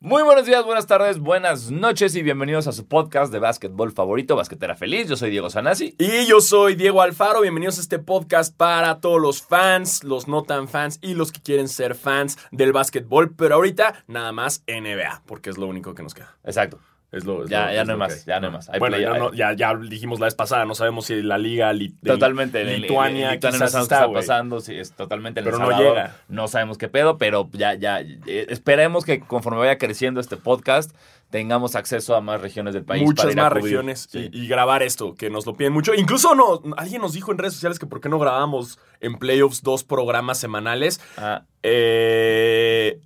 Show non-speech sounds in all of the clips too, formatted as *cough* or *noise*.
Muy buenos días, buenas tardes, buenas noches y bienvenidos a su podcast de básquetbol favorito, Basquetera Feliz. Yo soy Diego Sanasi. Y yo soy Diego Alfaro. Bienvenidos a este podcast para todos los fans, los no tan fans y los que quieren ser fans del básquetbol. Pero ahorita nada más NBA, porque es lo único que nos queda. Exacto. Es lo, es Ya, lo- ya es no lo más, hay. ya no hay más. Bueno, play- ya, hay- no- ya, ya dijimos la vez pasada, no sabemos si la liga li- de Totalmente. en- en- Lituania Lituania no quizás sabemos qué está, está pasando. Sí, es totalmente en El Pero no Salvador. llega. No sabemos qué pedo, pero ya, ya. eh, esperemos que conforme vaya creciendo este podcast, tengamos acceso a más regiones del país. para Muchas ir más regiones Sí. y, y grabar esto, que nos lo piden mucho. Incluso no, alguien nos dijo en redes sociales que por qué no grabamos en playoffs dos programas semanales. Ah, Eh,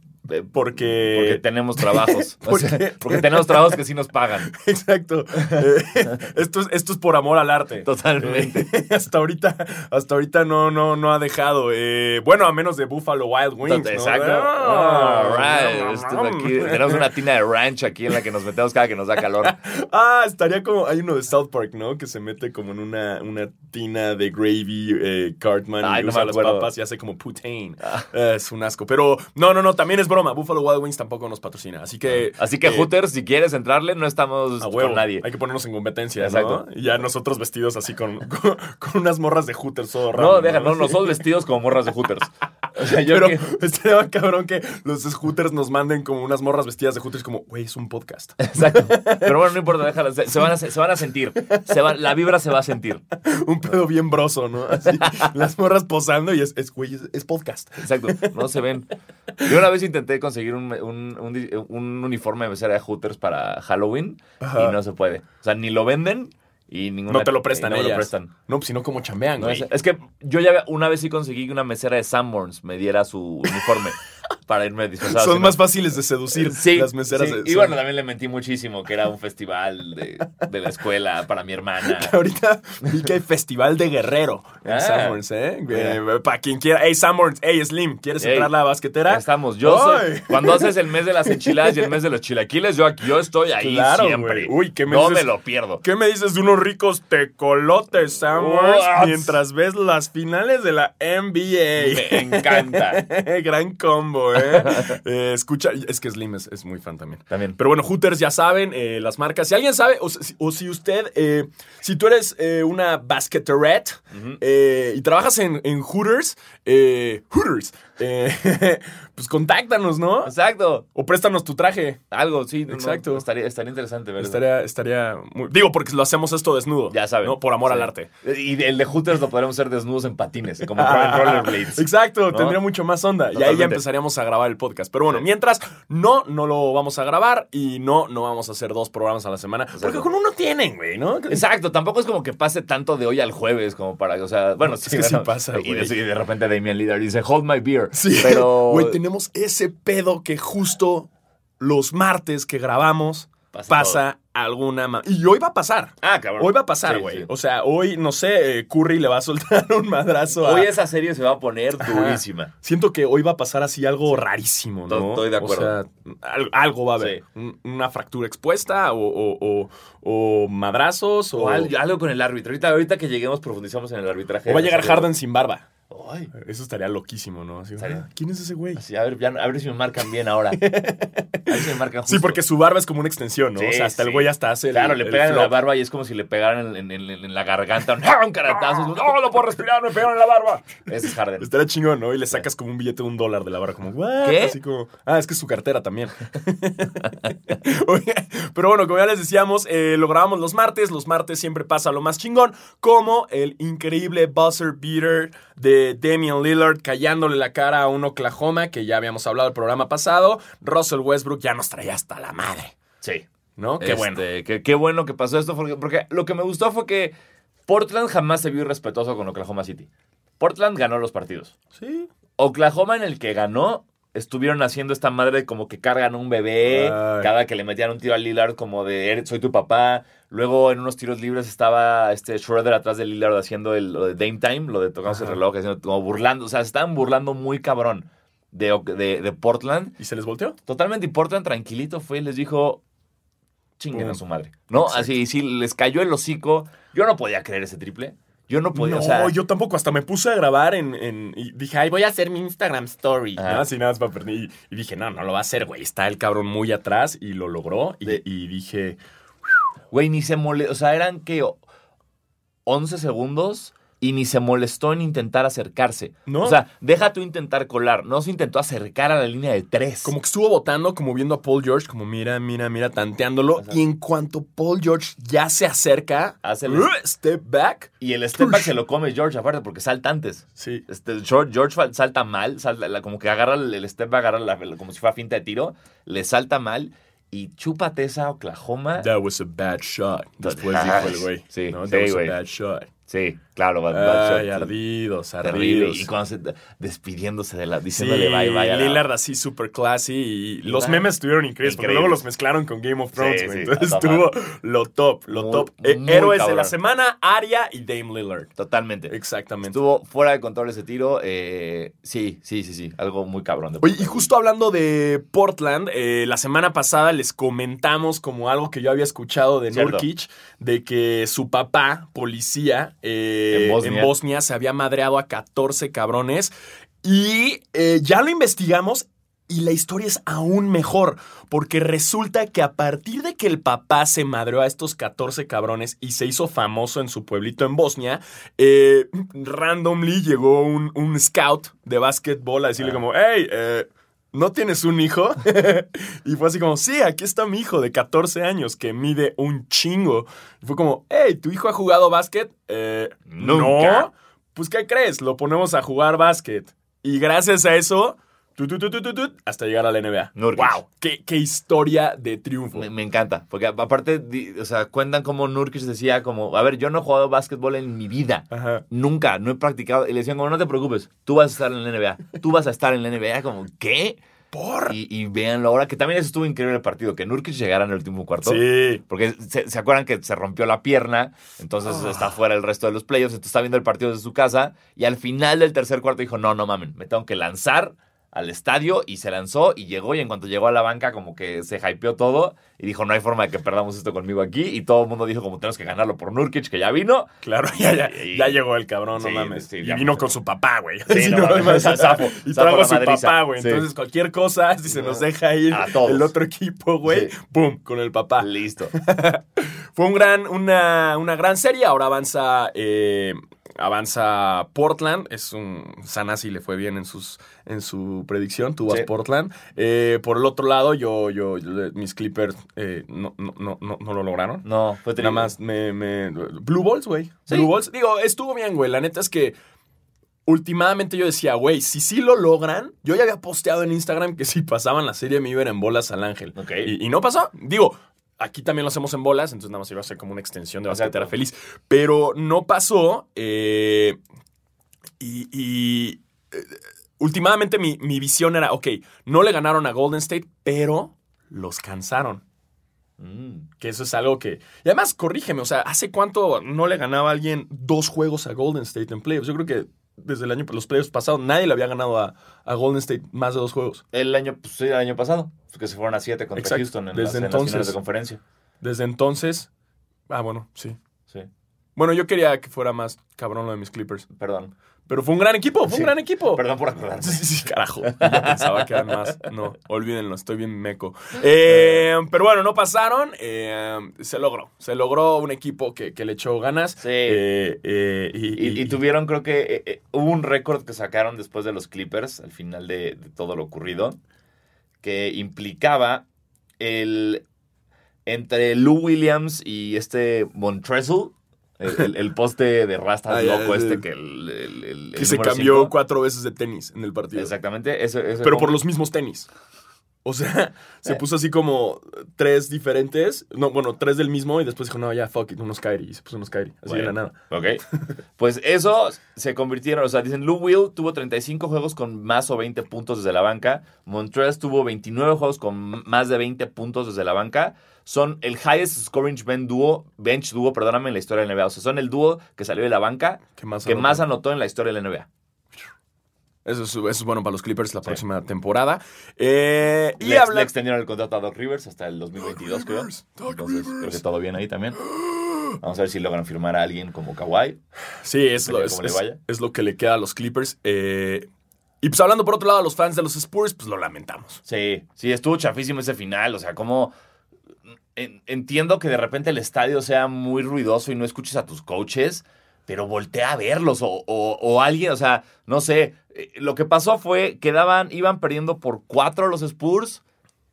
porque... porque tenemos trabajos. *laughs* O sea, porque- tenemos trabajos que sí nos pagan. *laughs* Exacto. Eh, *laughs* esto, es, esto es por amor al arte. Totalmente. Eh, hasta ahorita, hasta ahorita no, no, no ha dejado. Eh, bueno, a menos de Buffalo Wild Wings. Exacto. Ah, right. Aquí- tenemos una tina de ranch aquí en la que nos metemos cada que nos da calor. Ah, estaría como. Hay uno de South Park, ¿no? Que se mete como en una, una tina de gravy eh, Cartman Ay, y no usa las papas y hace como poutine. Eh, es un asco. Pero no, no, no, también es broma. Buffalo Wild Wings tampoco nos patrocina. Así que. Así que, eh, Hooters, si quieres entrarle, no estamos A huevo. con nadie. Hay que ponernos en competencia, Exacto. ¿no? Y ya nosotros vestidos así con, *laughs* con, con unas morras de Hooters todo raro. No, deja, no, nosotros vestidos como morras de Hooters. *laughs* O sea, yo Pero que- estaría cabrón que los Hooters nos manden como unas morras vestidas de Hooters como, güey, es un podcast. *laughs* Exacto. Pero bueno, no importa, déjalo. Se, se van, a, se van a sentir. Se va- la vibra se va a sentir. un pedo bien broso, ¿no? Así, las morras posando y es, es güey, es, es podcast. Exacto. No se ven. Yo una vez intenté conseguir un, un, un uniforme de mesera de Hooters para Halloween Ajá. y no se puede. O sea, ni lo venden y ninguna. No te lo prestan no ellas. lo prestan. No, pues si no, como chambean, No, güey. es, es que yo ya una vez sí conseguí que una mesera de Sanborns me diera su uniforme *laughs* para irme disfrazado. Son más fáciles de seducir *laughs* Sí, las meseras. sí. de- Y bueno, también le mentí muchísimo que era un festival de, de la escuela para mi hermana. *laughs* Ahorita vi que hay festival de guerrero en Ah. Sanborns, ¿eh? Mira. para quien quiera. Hey, Sanborns, hey, Slim, ¿quieres Ey, entrar a la basquetera? Estamos. Yo soy- cuando haces el mes de las enchiladas y el mes de los chilaquiles, yo aquí yo estoy ahí Claro, siempre. Uy, ¿qué me No dices? me lo pierdo. ¿Qué me dices de unos ricos tecolotes, Sanborns, mientras ves las finales de la NBA? Me encanta. *laughs* Gran combo, *laughs* ¿eh? *laughs* Eh, Escucha, es que Slim es, es muy fan también. También. Pero bueno, Hooters ya saben, eh, las marcas. Si alguien sabe, o, si, o si usted, eh, si tú eres una basqueterette eh, y trabajas en, en Hooters, Hooters, eh, *laughs* pues contáctanos, ¿no? Exacto. O préstanos tu traje. Algo, sí. no, no, Exacto. estaría, estaría interesante ver eso. Estaría, estaría muy... Digo, porque lo hacemos esto desnudo. Ya saben. ¿no? Por amor Sí. al arte. Y el de Hooters lo podremos hacer desnudos en patines, como *laughs* rollerblades. Exacto, ¿No? tendría mucho más onda. Y ahí ya Totalmente. empezaríamos a grabar el podcast. Pero bueno, Sí. mientras, no, no lo vamos a grabar y no, no vamos a hacer dos programas a la semana. Porque con uno tienen, güey, ¿no? Exacto, tampoco es como que pase tanto de hoy al jueves como para, o sea, bueno, sí, que sí pasa, Y y de repente Damian Lillard dice, hold my beer. Sí, *laughs* pero... Güey, tenemos ese pedo que justo los martes que grabamos Pasa pasa, alguna... ma- Y hoy va a pasar. Ah, cabrón. Hoy va a pasar, güey. sí. O sea, hoy, no sé, eh, Curry le va a soltar *laughs* un madrazo a... Hoy esa serie se va a poner durísima. Siento que hoy va a pasar así algo rarísimo, ¿no? Estoy de acuerdo. O sea, al- algo va a haber. Sí. Una fractura expuesta o, o- o- o madrazos o, algo, con el árbitro. Ahorita, ahorita que lleguemos profundizamos en el arbitraje. o va a llegar. Harden sin barba. Ay, Eso estaría loquísimo, ¿no? Así, Estaría. ah, ¿Quién es ese güey? así, a, ver, ya- a ver si me marcan bien ahora. *laughs* A ver si me marcan justo. Sí, porque su barba es como una extensión, ¿no? Sí, o sea, hasta sí. el güey hasta hace el Claro, le pegan en la barba y es como si le pegaran en, en- en- en la garganta. Un, *laughs* ¡ah! un caratazo. No, no puedo respirar, me pegaron en la barba. Ese es Harden. Estaría chingón, ¿no? Y le sacas como un billete de un dólar de la barra, como, ¿what? ¿Qué? Así como, ah, es que es su cartera también. *laughs* Pero bueno, como ya les decíamos, eh, lo grabamos los martes. Los martes siempre pasa lo más chingón, como el increíble buzzer beater de Damian Lillard callándole la cara a un Oklahoma, que ya habíamos hablado el programa pasado. Russell Westbrook ya nos traía hasta la madre, Sí. ¿no? Qué Este, bueno. que- Qué bueno que pasó esto, porque, porque lo que me gustó fue que Portland jamás se vio respetuoso con Oklahoma City. Portland ganó los partidos. Sí. Oklahoma en el que ganó, estuvieron haciendo esta madre de como que cargan un bebé, Ay. cada que le metían un tiro a Lillard como de "Eres- soy tu papá. Luego en unos tiros libres estaba este Schroeder atrás de Lillard haciendo el, lo de Dame Time, lo de tocarse el reloj, haciendo, como burlando. O sea, se estaban burlando muy cabrón de, de, de Portland. ¿Y se les volteó? Totalmente y Portland tranquilito fue y les dijo, chinguen a su madre. ¿no? Exacto. Así, sí, les cayó el hocico. Yo no podía creer ese triple. Yo no podía, no, o sea, yo tampoco. Hasta me puse a grabar en, en- y dije, ay, voy a hacer mi Instagram Story. Ajá. ¿no? Así nada más para perder. Y, dije, no, no lo va a hacer, güey. Está el cabrón muy atrás y lo logró. Y, De- y dije, güey, ni se molestó, o sea, eran que 11 segundos y ni se molestó en intentar acercarse. No. O sea, deja tú intentar colar, no se intentó acercar a la línea de tres. como que estuvo votando, como viendo a Paul George, como mira, mira, mira, tanteándolo. Ajá. Y en cuanto Paul George ya se acerca, Hace el- step back. Y el step back se lo come George aparte porque salta antes. Sí. Este, George, salta mal, salta, como que agarra el, step back, agarra la- como si fuera finta de tiro, le salta mal y chúpate esa Oklahoma. That was a bad shot. Después dijo el güey. sí, ¿no? sí, That was a bad shot. Sí, claro, Ay, ardidos, Terrible. ardidos. Y cuando se, despidiéndose de la, Sí, diciéndole bye bye a la- Lillard así super classy y los memes estuvieron increíbles porque Increíbles. luego los mezclaron con Game of Thrones, Sí, sí, Entonces estuvo lo top, lo Muy- top. Eh, muy héroes de la semana, Aria y Dame Lillard. Totalmente. Exactamente. Estuvo fuera de control ese tiro. eh, sí, sí, sí, sí. Algo muy cabrón. de Oye, y justo hablando de Portland, eh, la semana pasada les comentamos como algo que yo había escuchado de. Nurkic, de que su papá, policía, eh, En Bosnia. en Bosnia, se había madreado a 14 cabrones. Y eh, ya lo investigamos y la historia es aún mejor, porque resulta que a partir de que el papá se madreó a estos 14 cabrones y se hizo famoso en su pueblito en Bosnia, eh, randomly llegó un, un scout de básquetbol a decirle Ah. como, hey, eh, ¿no tienes un hijo? *laughs* y fue así como, sí, aquí está mi hijo de 14 años que mide un chingo. Y fue como, hey, ¿tu hijo ha jugado básquet? Eh, Nunca. No. Pues, ¿qué crees? Lo ponemos a jugar básquet. Y gracias a eso, hasta llegar a la NBA. Nurkic. ¡Wow! Qué, qué historia de triunfo! Me, me encanta, porque aparte, o sea, cuentan como Nurkic decía como, a ver, yo no he jugado básquetbol en mi vida. Ajá. Nunca, no he practicado. Y le decían como, no te preocupes, tú vas a estar en la NBA. Tú vas a estar en la NBA. Como, ¿qué? ¡Por! Y, y véanlo ahora, que también eso estuvo increíble el partido, que Nurkic llegara en el último cuarto. Sí. Porque se, se acuerdan que se rompió la pierna, entonces Ah. está fuera el resto de los playoffs, entonces está viendo el partido desde su casa y al final del tercer cuarto dijo, no, no mamen, me tengo que lanzar al estadio y se lanzó y llegó y en cuanto llegó a la banca como que se hypeó todo y dijo, no hay forma de que perdamos esto conmigo aquí y todo el mundo dijo como tenemos que ganarlo por Nurkic que ya vino. Claro, *laughs* ya, ya, Y- ya llegó el cabrón, no mames. sí, y ya vino con su papá, güey. Sí, *laughs* no mames, mames, zafo, y trajo a su madriza. papá, güey. Entonces, cualquier cosa, si se nos deja ir A todos. el otro equipo, güey, pum, con el papá. Listo. *laughs* Fue un gran, una, una gran serie. Ahora avanza, eh, avanza Portland. Es un Sanasi le fue bien en sus, en su predicción. Tú vas Sí. Portland. Eh, por el otro lado, yo, yo, yo- mis Clippers eh, no, no, no, no, lo lograron. No, fue Nada más me, me- Blue Balls, güey. Sí. Blue Balls. Digo, estuvo bien, güey. La neta es que últimamente yo decía, güey, si sí lo logran, yo ya había posteado en Instagram que si pasaban la serie me iban en bolas al ángel. Y no pasó. Digo, aquí también lo hacemos en bolas, entonces nada más iba a ser como una extensión de basquetera feliz. Pero no pasó. eh, y. y, eh, últimamente mi, mi visión era, ok, no le ganaron a Golden State, pero los cansaron. Mm. Que eso es algo que. Y además, corrígeme, o sea, ¿hace cuánto no le ganaba a alguien dos juegos a Golden State en playoffs? Yo creo que desde el año, los playoffs pasados, nadie le había ganado a, a Golden State más de dos juegos. El año, pues, sí, el año pasado, que se fueron a 7 contra Exacto. Houston en, Desde las, en las entonces. finales de conferencia. Desde entonces. Ah, bueno, sí. Sí, Bueno, yo quería que fuera más cabrón lo de mis Clippers. perdón. Pero fue un gran equipo, fue Sí. un gran equipo. Perdón por acordarme. Sí, sí, carajo. *laughs* Yo pensaba que eran más. No, olvídenlo, estoy bien meco. Eh, pero bueno, no pasaron. eh, se logró. Se logró un equipo que, que le echó ganas. Sí. Eh, eh, y, Y, y tuvieron, creo que eh, eh, hubo un récord que sacaron después de los Clippers, al final de, de todo lo ocurrido, que implicaba el entre Lou Williams y este Montrezl, el, el- el poste de rastas Ah, loco este que el, que se cambió cinco. cuatro veces de tenis en el partido. Exactamente. Eso, eso Pero como- por los mismos tenis. O sea, *laughs* se Eh. puso así como tres diferentes. No, bueno, tres del mismo y después dijo, no, ya, fuck it, unos Kyrie. Y se puso unos Kyrie. Así de la Bueno, nada. Ok. Pues eso se convirtieron, o sea, dicen, Lou Will tuvo 35 juegos con más o 20 puntos desde la banca. Montrez tuvo 29 juegos con más de 20 puntos desde la banca. Son el highest scoring bench dúo, bench dúo, perdóname, en la historia de la NBA. O sea, son el dúo que salió de la banca ¿Qué más? que anotó? más anotó en la historia de la NBA. Eso es, eso es bueno para los Clippers la próxima temporada. Eh, y le, habla... le extendieron el contrato a Doc Rivers hasta el 2022, creo. Rivers, Doc Entonces, creo que todo bien ahí también. Vamos a ver si logran firmar a alguien como Kawhi. Sí, es lo, es, es lo que le queda a los Clippers. Eh, y pues hablando por otro lado a los fans de los Spurs, pues lo lamentamos. Sí, sí, estuvo chafísimo ese final. O sea, como. En- entiendo que de repente el estadio sea muy ruidoso y no escuches a tus coaches, pero voltea a verlos. O, alguien, o sea, no sé. eh, Lo que pasó fue que iban perdiendo por cuatro los Spurs.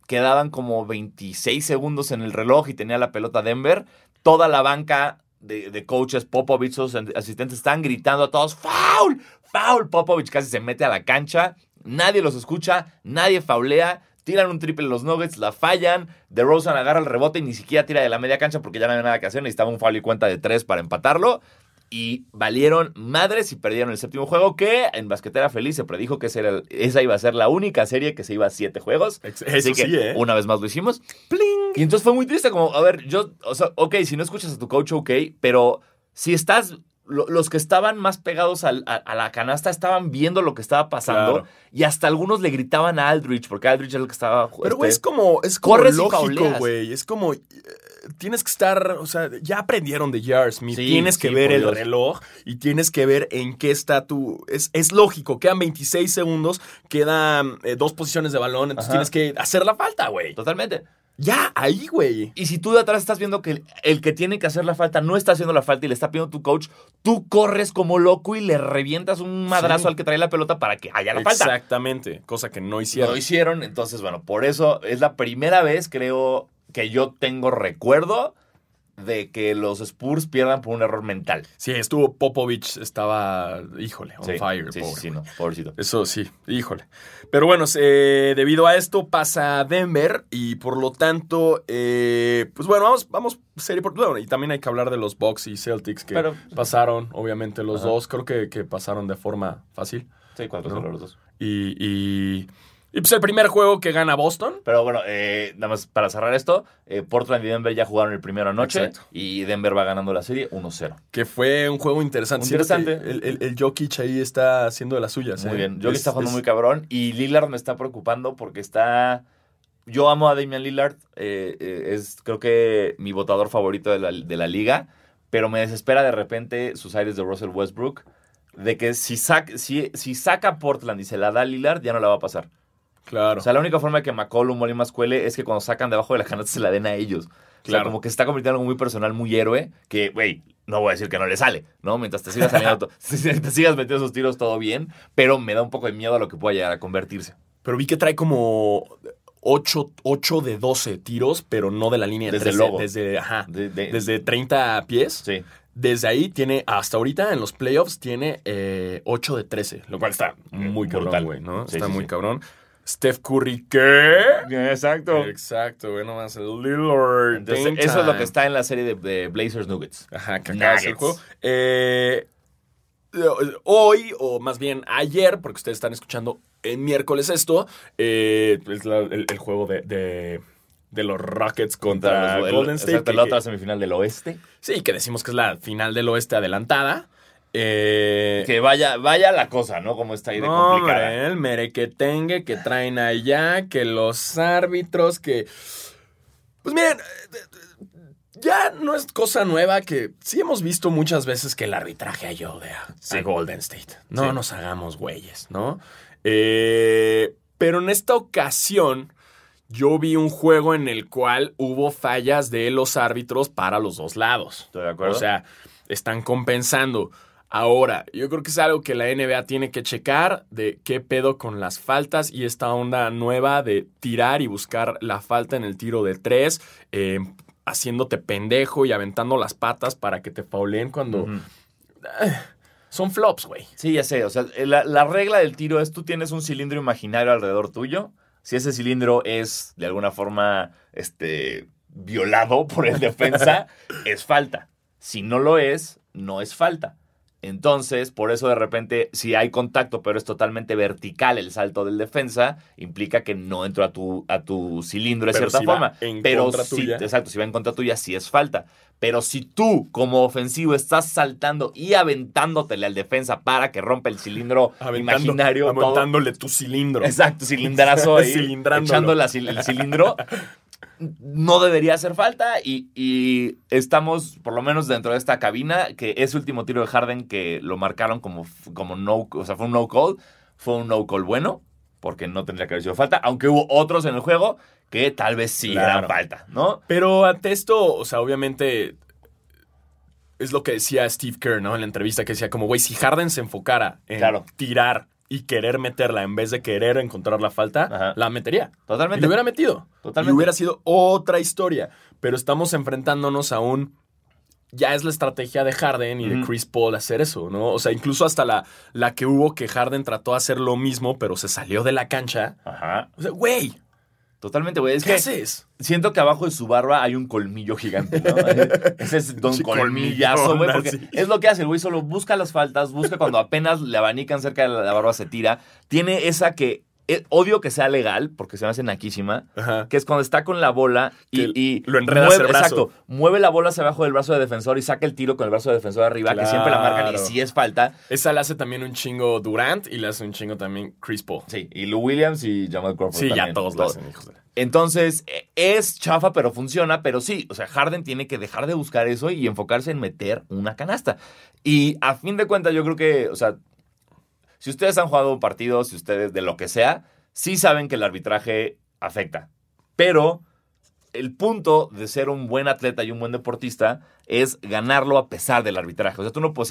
Quedaban como 26 segundos en el reloj y tenía la pelota Denver. Toda la banca de, de coaches, Popovich, sus asistentes, están gritando a todos: ¡Foul! ¡Foul! Popovich casi se mete a la cancha. Nadie los escucha, nadie faulea. Tiran un triple los Nuggets, la fallan. DeRozan agarra el rebote y ni siquiera tira de la media cancha porque ya no había nada que hacer. Necesitaba un foul y cuenta de tres para empatarlo. Y valieron madres y perdieron el séptimo juego que en Basquetera Feliz se predijo que era esa iba a ser la única serie que se iba a siete juegos. Ex- Así Eso que sí, ¿eh? una vez más lo hicimos. Y entonces fue muy triste, como, a ver, yo, o sea, ok, si no escuchas a tu coach, ok, pero si estás, los que estaban más pegados al- a, a la canasta estaban viendo lo que estaba pasando Claro. y hasta algunos le gritaban a Aldrich, porque Aldrich era el que estaba... Pero, güey, es este, como, es como corres lógico, güey. Es como. eh, Tienes que estar, o sea, ya aprendieron de Jar Smith. Sí, tienes que sí, ver el Dios. reloj y tienes que ver en qué está tu. Es, es lógico, quedan 26 segundos, quedan eh, dos posiciones de balón, entonces Ajá. tienes que hacer la falta, güey. Totalmente. Ya, ahí, güey. Y si tú de atrás estás viendo que el, el que tiene que hacer la falta no está haciendo la falta y le está pidiendo tu coach, tú corres como loco y le revientas un madrazo Sí. al que trae la pelota para que haya la falta. Exactamente, cosa que no hicieron. Lo hicieron, entonces, bueno, por eso es la primera vez, creo, que yo tengo recuerdo de que los Spurs pierdan por un error mental. Sí, estuvo Popovich, estaba, híjole, on Sí, fire, sí, sí, pobre. sí, no, pobrecito. Eso sí, híjole. Pero bueno, eh, debido a esto pasa Denver y por lo tanto, eh, pues bueno, vamos, vamos serie por bueno, y también hay que hablar de los Bucks y Celtics que Pero- pasaron, obviamente los Ajá. dos, creo que, que pasaron de forma fácil. Sí, cuatro No. los dos. Y, y, y, pues el primer juego que gana Boston. Pero bueno, eh, nada más para cerrar esto, eh, Portland y Denver ya jugaron el primero anoche Exacto. y Denver va ganando la serie 1-0. Que fue un juego interesante. Interesante. El, el, el Jokic ahí está haciendo de las suyas. Muy ¿eh? bien. Que Es- está jugando es- muy cabrón. Y Lillard me está preocupando porque está. Yo amo a Damian Lillard. eh, es creo que mi votador favorito de la, de la liga. Pero me desespera de repente sus aires de Russell Westbrook. De que si, sac- si, si saca Portland y se la da a Lillard, ya no la va a pasar. Claro. O sea, la única forma de que McCollum o alguien más cuele es que cuando sacan debajo de la canasta se la den a ellos. O sea, Claro. como que se está convirtiendo en algo muy personal, muy héroe, que, güey, no voy a decir que no le sale, ¿no? Mientras te sigas saliendo, *laughs* te sigas metiendo esos tiros, todo bien, pero me da un poco de miedo a lo que pueda llegar a convertirse. Pero vi que trae como 8, de 12 tiros, pero no de la línea de Desde el 13, logo. Desde, ajá, De- de- desde 30 pies. Sí. Desde ahí tiene, hasta ahorita en los playoffs, tiene eh, 8 de 13. Lo cual está muy Brutal. cabrón, güey, ¿no? Sí, está sí, muy sí. cabrón. Steph Curry, ¿qué? Exacto. Exacto, güey, nomás el Lillard. Entonces, eso es lo que está en la serie de, de Blazers Nuggets. Ajá, que acaba el juego. Eh, hoy, o más bien ayer, porque ustedes están escuchando en miércoles esto, eh, es la- el, el juego de, de- de los Rockets contra los- el- Golden State. exacto, que- la otra semifinal del oeste. sí, que decimos que es la final del oeste adelantada. Eh, Que vaya, vaya la cosa, ¿no? Como está ahí de no, complicada. hombre, el merequetengue que traen allá, que los árbitros, que... Pues miren, eh, ya no es cosa nueva que sí hemos visto muchas veces que el arbitraje ayude a, a Sí. Golden State. No Sí. nos hagamos güeyes, ¿no? Eh, pero en esta ocasión yo vi un juego en el cual hubo fallas de los árbitros para los dos lados. Estoy de acuerdo. O sea, están compensando. Ahora, yo creo que es algo que la NBA tiene que checar de qué pedo con las faltas y esta onda nueva de tirar y buscar la falta en el tiro de tres, eh, haciéndote pendejo y aventando las patas para que te fauleen cuando Ujú. son flops, güey. Sí, ya sé. O sea, la, la regla del tiro es tú tienes un cilindro imaginario alrededor tuyo. Si ese cilindro es de alguna forma este, violado por el defensa, *laughs* es falta. Si no lo es, no es falta. Entonces, por eso de repente, si hay contacto, pero es totalmente vertical el salto del defensa, implica que no entró a tu, a tu cilindro de Pero cierta si forma. en pero contra tuya. exacto, si va en contra tuya, sí es falta. Pero si tú, como ofensivo, estás saltando y aventándotele al defensa para que rompa el cilindro *laughs* Aventando- imaginario, todo- aventándole tu cilindro. exacto, cilindrazo *laughs* ahí, echando la el cilindro, *laughs* no debería hacer falta y, y estamos por lo menos dentro de esta cabina que ese último tiro de Harden que lo marcaron como, como no, o sea, fue un no call, fue un no call bueno porque no tendría que haber sido falta, aunque hubo otros en el juego que tal vez sí Claro. eran falta, ¿no? Pero ante esto, o sea, obviamente es lo que decía Steve Kerr, ¿no? En la entrevista que decía como, güey, si Harden se enfocara en Claro. tirar y querer meterla en vez de querer encontrar la falta, Ajá. la metería. Y Totalmente. lo hubiera metido. Totalmente. Y hubiera sido otra historia. Pero estamos enfrentándonos a un... Ya es la estrategia de Harden y de. Chris Paul hacer eso, ¿no? O sea, incluso hasta la, la que hubo que Harden trató de hacer lo mismo, pero se salió de la cancha. Ajá. O sea, güey, Totalmente, güey. Es ¿qué que haces? siento que abajo de su barba hay un colmillo gigante, ¿no? *laughs* Ese es don Sí, colmillazo, güey, porque es lo que hace el güey, solo busca las faltas, busca cuando apenas le abanican cerca de la barba se tira. Tiene esa que eh, odio que sea legal, porque se me hace naquísima, Ajá. que es cuando está con la bola y, lo enreda mueve, el brazo. Exacto, mueve la bola hacia abajo del brazo de defensor y saca el tiro con el brazo de defensor arriba, que siempre la marcan y si es falta. Esa la hace también un chingo Durant y la hace un chingo también Chris Paul. Sí, y Lou Williams y Jamal Crawford Sí, ya todos la todo. hacen, hijos de la- Entonces, eh, es chafa, pero funciona. Pero sí, o sea, Harden tiene que dejar de buscar eso y enfocarse en meter una canasta. Y a fin de cuentas, yo creo que, o sea, si ustedes han jugado un partido, si ustedes de lo que sea, sí saben que el arbitraje afecta. Pero el punto de ser un buen atleta y un buen deportista es ganarlo a pesar del arbitraje. O sea, tú no, o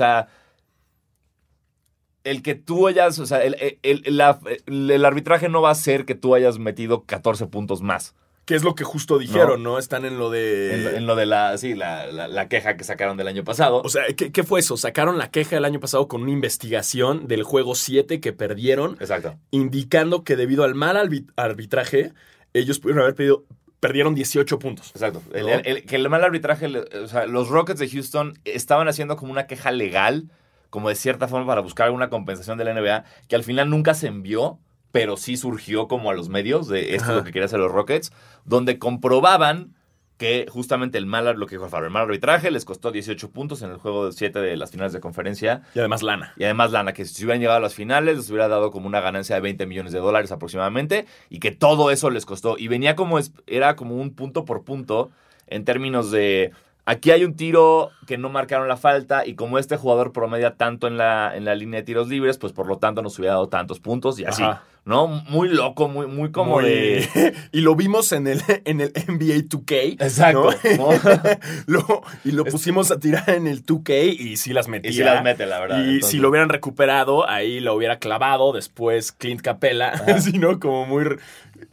el que tú hayas, o sea, el, el- el- el arbitraje no va a ser que tú hayas metido 14 puntos más. Que es lo que justo dijeron, ¿no? Están en lo de... En, lo- en lo de la, sí, la, la- la queja que sacaron del año pasado. O sea, ¿qué, qué fue eso? Sacaron la queja el año pasado con una investigación del juego 7 que perdieron, Exacto. indicando que debido al mal arbi- arbitraje, ellos pudieron haber pedido, perdieron 18 puntos. Exacto. El- ¿No? el- el- que el mal arbitraje, o sea, los Rockets de Houston estaban haciendo como una queja legal, como de cierta forma para buscar alguna compensación de la NBA, que al final nunca se envió, pero sí surgió como a los medios de esto Ajá. lo que querían hacer los Rockets, donde comprobaban que justamente el mal, lo que dijo el mal arbitraje les costó 18 puntos en el juego 7 de las finales de conferencia. Y además lana. Y además lana, que si hubieran llegado a las finales les hubiera dado como una ganancia de 20 millones de dólares aproximadamente y que todo eso les costó. Y venía como, era como un punto por punto en términos de, aquí hay un tiro que no marcaron la falta y como este jugador promedia tanto en la, en la línea de tiros libres, pues por lo tanto nos hubiera dado tantos puntos y así. Ajá. ¿No? Muy loco, muy, muy como Muy- de... *laughs* y lo vimos en el, *laughs* en el NBA 2K. Exacto. ¿no? *laughs* ¿no? Lo- y lo pusimos a tirar en el 2K y sí las metía. y si las mete, la verdad. Y Entonces- si lo hubieran recuperado, ahí lo hubiera clavado después Clint Capella. Así, ¿no? Como muy.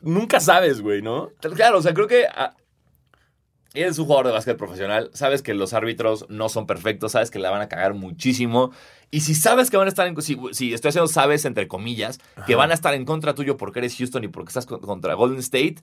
Nunca sabes, güey, ¿no? Claro, o sea, creo que ah, eres un jugador de básquet profesional, sabes que los árbitros no son perfectos, sabes que la van a cagar muchísimo. Y si sabes que van a estar en. Si, si estoy haciendo sabes, entre comillas, que van a estar en contra tuyo porque eres Houston y porque estás con- contra Golden State,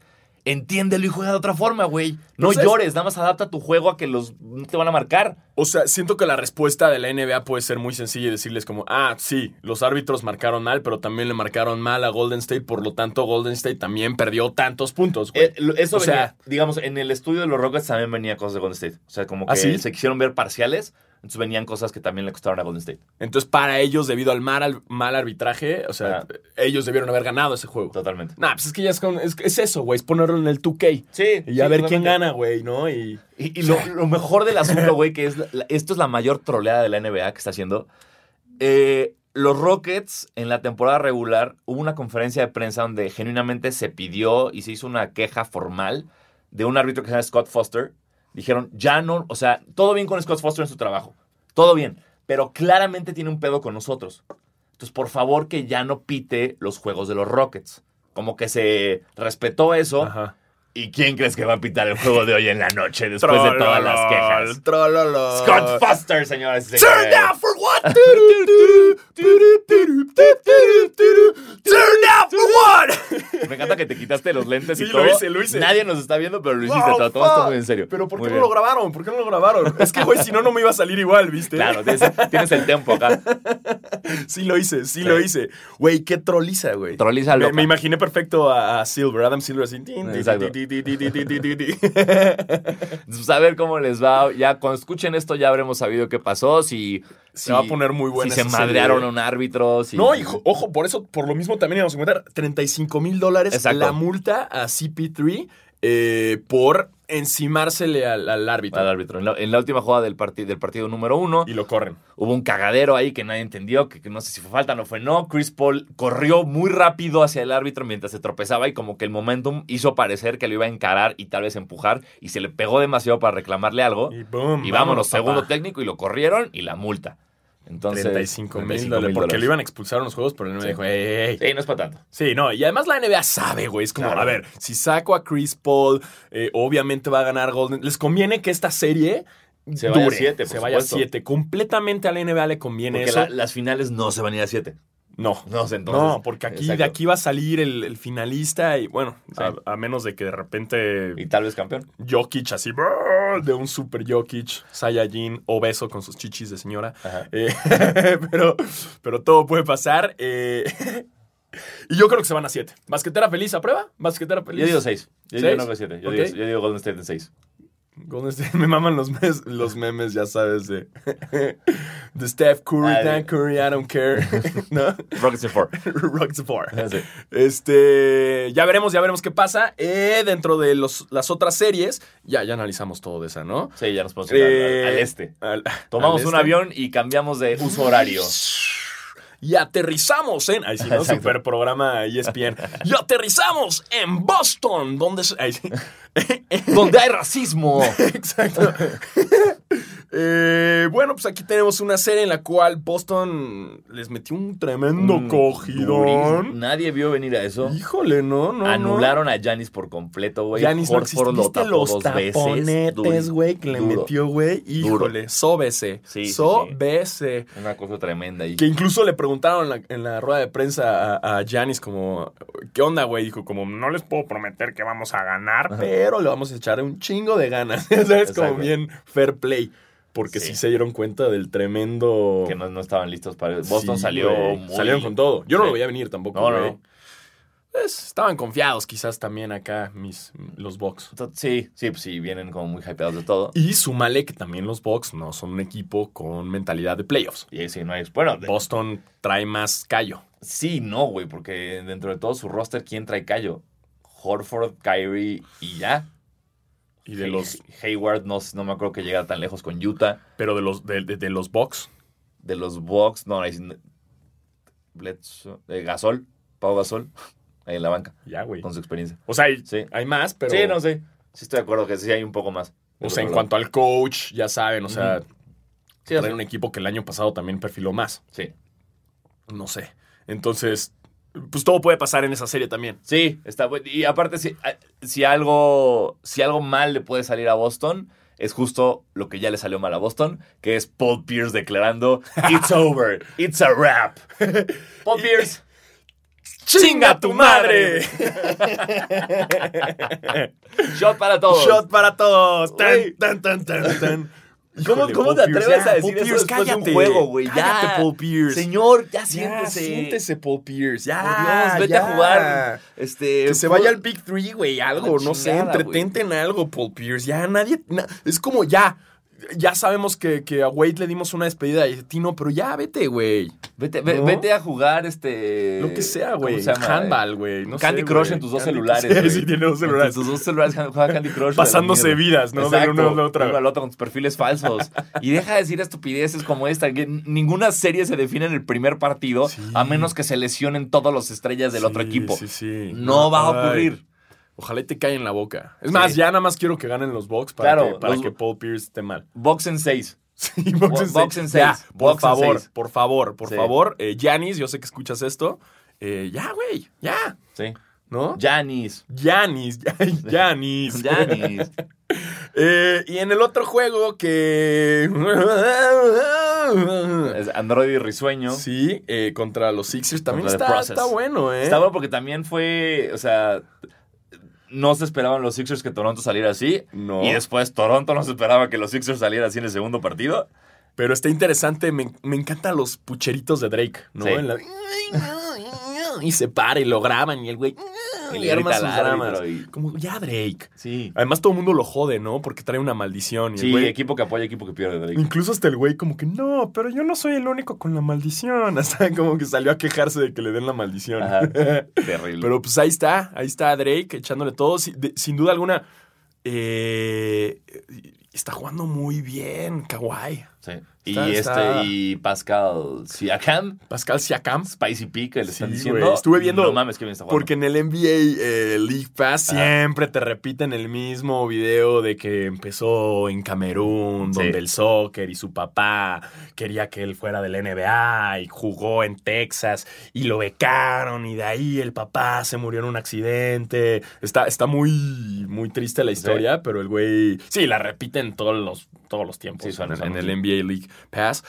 entiéndelo y juega de otra forma, güey. No Pues es- llores, nada más adapta tu juego a que los te van a marcar. O sea, siento que la respuesta de la NBA puede ser muy sencilla y decirles como, ah, sí, los árbitros marcaron mal, pero también le marcaron mal a Golden State, por lo tanto Golden State también perdió tantos puntos. Eh, eso O sea- digamos, en el estudio de los Rockets también venía cosas de Golden State. O sea, como que ¿Ah, sí? se quisieron ver parciales, entonces venían cosas que también le costaron a Golden State. Entonces, para ellos, debido al mal, al mal arbitraje, o sea, ellos debieron haber ganado ese juego. Totalmente. Nah, pues es que ya es, con- es, es eso, güey, es ponerlo en el 2K. Sí. Y a sí, ver quién gana, güey, ¿no? Y Y, y lo, lo mejor del asunto, güey, que es la- esto es la mayor troleada de la NBA que está haciendo. Eh, los Rockets en la temporada regular hubo una conferencia de prensa donde genuinamente se pidió y se hizo una queja formal de un árbitro que se llama Scott Foster. Dijeron, ya no, o sea, todo bien con Scott Foster en su trabajo, todo bien, pero claramente tiene un pedo con nosotros. Entonces, por favor, que ya no pite los juegos de los Rockets. Como que se respetó eso. Ajá. ¿Y quién crees que va a pitar el juego de hoy en la noche después de todas las quejas? Trololol. Scott Foster, señoras y Turn señores. down for what? *laughs* Turn down for what? Me encanta que te quitaste los lentes y *laughs* Sí, todo. lo hice, lo hice. Nadie nos está viendo, pero lo hiciste. Wow, te lo tomaste muy en serio. Pero ¿por Muy qué bien. no lo grabaron? ¿Por qué no lo grabaron? Es que, güey, si no, no me iba a salir igual, ¿viste? Claro, tienes, tienes el tempo acá. *laughs* Sí lo hice, sí, Sí. lo hice. Güey, qué troliza, güey. Troliza Me, loca. me imaginé perfecto a, a Silver, Adam Silver así. Exacto. Pues a ver cómo les va. Ya cuando escuchen esto ya habremos sabido qué pasó. Si Se va a poner muy buena Si se serie. madrearon a un árbitro. Si, No, hijo, ojo, por eso, por lo mismo también íbamos a encontrar 35 mil dólares la multa a CP3 eh, por encimársele al, al árbitro. Al árbitro. En la, en la última jugada del, del partido número uno, Y lo corren. hubo un cagadero ahí que nadie entendió, que, que no sé si fue falta o no fue no. Chris Paul corrió muy rápido hacia el árbitro mientras se tropezaba y como que el momentum hizo parecer que lo iba a encarar y tal vez empujar y se le pegó demasiado para reclamarle algo. Y boom. Y vámonos, segundo técnico y lo corrieron y la multa. Entonces, 35 mil 35 dólares. Porque lo iban a expulsar a unos juegos, pero él me Sí. dijo, ey, ey, ey. Sí, no es para tanto. Sí, no, y además la NBA sabe, güey. Es como, Claro. a ver, si saco a Chris Paul, eh, obviamente va a ganar Golden. Les conviene que esta serie Se vaya a dure, siete, por se vaya a supuesto. 7. Completamente a la NBA le conviene Porque eso. la- las finales no se van a ir a 7. No. No entonces. no, porque aquí, de aquí va a salir el, el finalista y bueno, Sí. a, a menos de que de repente Y tal vez campeón. Jokic así, de un super Jokic, Saiyajin, obeso con sus chichis de señora. Eh, *laughs* pero, pero todo puede pasar. eh, *laughs* y yo creo que se van a 7. ¿Basquetera feliz aprueba? ¿Basquetera feliz? Yo digo 6. Yo ¿Seis? digo no 7. Yo, digo, yo digo Golden State en 6. Golden State, *laughs* me maman los, mes- los memes, ya sabes, de, *laughs* de Steph Curry, Ah, Dan Curry, I don't care. *laughs* ¿No? Rockets 4. Rockets four. Sí. Este, ya veremos, ya veremos qué pasa. Eh, dentro de los, las otras series, ya, ya analizamos todo de esa, ¿no? Sí, ya nos podemos Eh, al, al este. al- Tomamos al un este. avión y cambiamos de uso horario. Y aterrizamos en. Ahí sí, ¿no? *laughs* Exacto. Super programa ESPN. y aterrizamos en Boston, donde. se- ahí sí. *laughs* Donde hay racismo. *laughs* Exacto. Eh, bueno, pues aquí tenemos una serie en la cual Boston les metió un tremendo Mm, cogidón. durísimo. Nadie vio venir a eso. Híjole, no, no. Anularon a Janis por completo, güey. Yanis no lo tapó los dos taponetes, güey, que le duro. metió, güey. Híjole, sóbese. Sí. Una cosa tremenda ahí. Que incluso le preguntaron en la, en la rueda de prensa a, Giannis como, ¿qué onda, güey? Dijo como, no les puedo prometer que vamos a ganar, pero le vamos a echar un chingo de ganas. *laughs* ¿Sabes? Como Exacto. bien fair play. Porque sí. Sí. se dieron cuenta del tremendo... Que no, no estaban listos para Boston Sí, salió muy... Salieron con todo. Yo no Sí. lo veía venir tampoco, No. Pues, estaban confiados quizás también acá mis, los Bucks. Sí, sí, pues sí, vienen como muy hypeados de todo. Y súmale que también los Bucks no son un equipo con mentalidad de playoffs. Y sí, no hay... Bueno, de- Boston trae más callo. sí, no, güey, porque dentro de todo su roster, ¿quién trae callo? Horford, Kyrie y ya. Y de Hay- los, Hayward, no, no me acuerdo que llegara tan lejos con Utah. pero de los, de, de- de los Bucks. De los Bucks, no, ahí sí- Bledsoe, eh, Gasol, Pau Gasol, *laughs* ahí en la banca, Ya, güey. con su experiencia. O sea, hay, Sí. hay más, pero. Sí, no sé. Sí estoy de acuerdo que sí hay un poco más. O sea, en cuanto al coach, ya saben, o sea, Sí, traen un equipo que el año pasado también perfiló más. sí. No sé. Entonces, pues todo puede pasar en esa serie también. Sí, está bueno. Y aparte, si, a- si, algo, si algo mal le puede salir a Boston, es justo lo que ya le salió mal a Boston, que es Paul Pierce declarando, *laughs* It's over, it's a wrap. *laughs* Paul Pierce, ¡Chinga tu madre! *laughs* shot para todos. Shot para todos. Tan, tan, tan, tan, tan. ¿Cómo, Híjole, cómo Paul te Pierce, atreves ya, a decir Paul eso Pierce, después de un cállate. juego, güey? Ya. Cállate, Paul Pierce. Señor, ya Ya, siéntese. siéntese, Paul Pierce. Ya, Dios, vete ya. a jugar. Este, Que se vaya al Big Three, güey, algo, la no sé, chingada, entretente en algo, Paul Pierce. Ya nadie, na- es como ya, ya sabemos que, que a Wade le dimos una despedida y a ti no, pero ya vete, güey. Vete, ve- ¿No? vete a jugar este. Lo que sea, ¿cómo güey. se? Handball, güey. No Candy sé, Crush en tus dos Candy- celulares. *laughs* Sí, sí, tiene dos En celulares. tus dos celulares juega Candy Crush. *laughs* Pasándose de vidas, ¿no? De Exacto, uno a la otra. uno al otro con tus perfiles falsos. Y deja de decir estupideces como esta. Que ninguna serie se define en el primer partido Sí. a menos que se lesionen todas las estrellas del otro equipo. Sí, sí. No va a ocurrir. Ojalá y te caiga en la boca. Es más, ya nada más quiero que ganen los Bucks para, Claro, que, para los- que Paul Pierce esté mal. Box en 6. *laughs* Sí, en Bucks seis. en Ya, seis. por Bucks en favor, por favor, por Sí. favor. Eh, Giannis, yo sé que escuchas esto. Eh, ya, güey, ya, Sí. ¿no? Janis. Giannis. Janis. *laughs* *laughs* Eh, y en el otro juego que... Es Android y Risueño. sí, eh, contra los Sixers también está, está bueno, ¿eh? Está bueno porque también fue, o sea, no se esperaban los Sixers que Toronto saliera así. No. Y después Toronto no se esperaba que los Sixers salieran así en el segundo partido. Pero está interesante, me, me encantan los pucheritos de Drake, ¿no? Sí. En la- y se para y lo graban y el güey Y le arma sus árbitro y- Como, ya Drake. Sí. Además todo el mundo lo jode, ¿no? Porque trae una maldición. Y el Sí, güey- equipo que apoya, equipo que pierde. Drake. Incluso hasta el güey como que, no, pero yo no soy el único con la maldición. *laughs* Hasta como que salió a quejarse de que le den la maldición. Ajá. *laughs* Terrible. Pero pues ahí está, ahí está Drake echándole todo. Si- de- sin duda alguna, eh, está jugando muy bien, Kawhi. Sí. Está- y está- este, y Pascal Siakam, Pascal Siakam. Spicy Peak, que le están Sí, diciendo. güey. Estuve viendo- No mames, que bien está jugando. Porque en el NBA eh, League Pass Ajá. siempre te repiten el mismo video de que empezó en Camerún, Sí. donde el soccer y su papá quería que él fuera del NBA y jugó en Texas y lo becaron y de ahí el papá se murió en un accidente. Está, está muy, muy triste la historia, pero el güey... Sí, la repiten todos los, todos los tiempos Sí, en, el. NBA League Pass.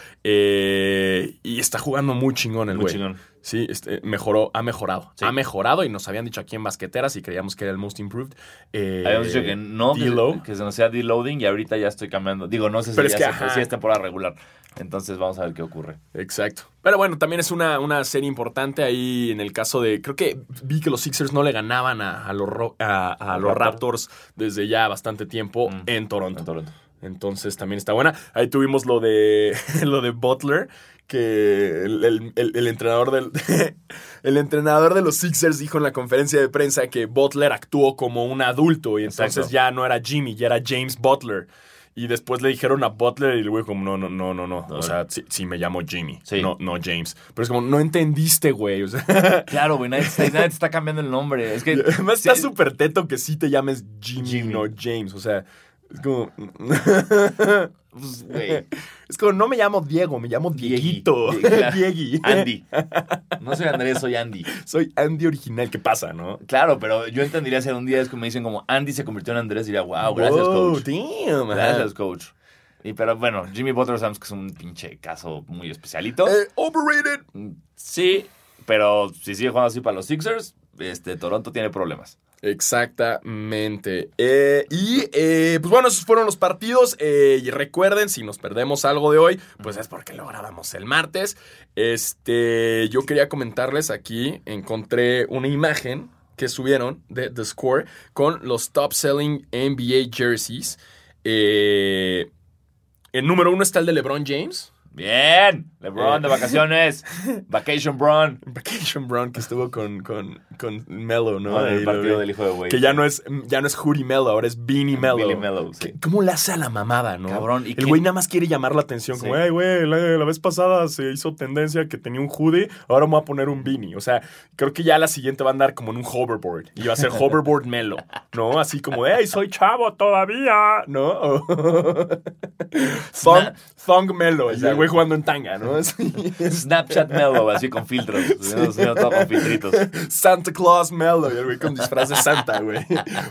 Eh, y está jugando muy chingón el Muy güey. chingón. Sí, este, mejoró, ha mejorado. Sí. Ha mejorado y nos habían dicho aquí en Basqueteras y creíamos que era el most improved. Eh, Habíamos dicho que no, que, que se nos sea deloading y ahorita ya estoy cambiando. Digo, no sé si, Pero es ya que, se- si es temporada regular. Entonces vamos a ver qué ocurre. Exacto. Pero bueno, también es una, una serie importante ahí en el caso de. Creo que vi que los Sixers no le ganaban a, a los, a, a los Raptors. Raptors desde ya bastante tiempo Mm. en Toronto. En Toronto. Entonces también está buena. Ahí tuvimos lo de *laughs* lo de Butler, que el, el- el- el entrenador del *laughs* el entrenador de los Sixers dijo en la conferencia de prensa que Butler actuó como un adulto y entonces Exacto. ya no era Jimmy, ya era James Butler. Y después le dijeron a Butler y el güey como, no, no, no, no, no. O sea, sí, sí me llamo Jimmy, Sí. no, no James. Pero es como, no entendiste, güey. O sea, *laughs* Claro, güey, nadie, nadie te está cambiando el nombre. Es que. además está súper teto que sí te llames Jimmy, Jimmy. no James. O sea, es como... *laughs* pues, güey, Es como, no me llamo Diego, me llamo Diegui. Dieguito. *laughs* *laughs* Diegui. Andy. No soy Andrés, soy Andy. Soy Andy original. ¿Qué pasa, no? Claro, pero yo entendería si un día es que me dicen como Andy se convirtió en Andrés, diría, wow, gracias, Wow, coach. damn. Gracias, coach. Y pero bueno, Jimmy Butler sabemos que es un pinche caso muy especialito. Eh, overrated. Mm, Sí, pero si sigue jugando así para los Sixers, este Toronto tiene problemas. Exactamente. Eh, y eh, pues bueno, esos fueron los partidos. Eh, y recuerden, si nos perdemos algo de hoy, pues es porque lo grabamos el martes. Este, yo quería comentarles aquí, encontré una imagen que subieron de The Score con los top selling NBA jerseys. El número uno está el de LeBron James. Bien, LeBron Eh. de vacaciones, *laughs* Vacation Bron. Vacation Brown que estuvo con, con, con Melo, ¿no? Ahí el partido del hijo de Wade. Que ya no es, ya no es Hoodie Melo, ahora es Beanie Melo. Billy Mello, sí. ¿Cómo le hace a la mamada, no? Cabrón, ¿y el güey nada más quiere llamar la atención. Como, ay, güey, la, la vez pasada se hizo tendencia que tenía un hoodie, ahora me voy a poner un beanie. O sea, creo que ya la siguiente va a andar como en un hoverboard. Y va a ser *laughs* hoverboard Melo, ¿no? Así como, hey, soy chavo todavía, ¿no? *laughs* thong, thong Melo. Y el Exacto. Güey jugando en tanga, ¿no? Así. Snapchat Mello, así con filtros. subiendo- subiendo todo con filtritos. Santa Claus Melo y el güey con disfraz de Santa, güey.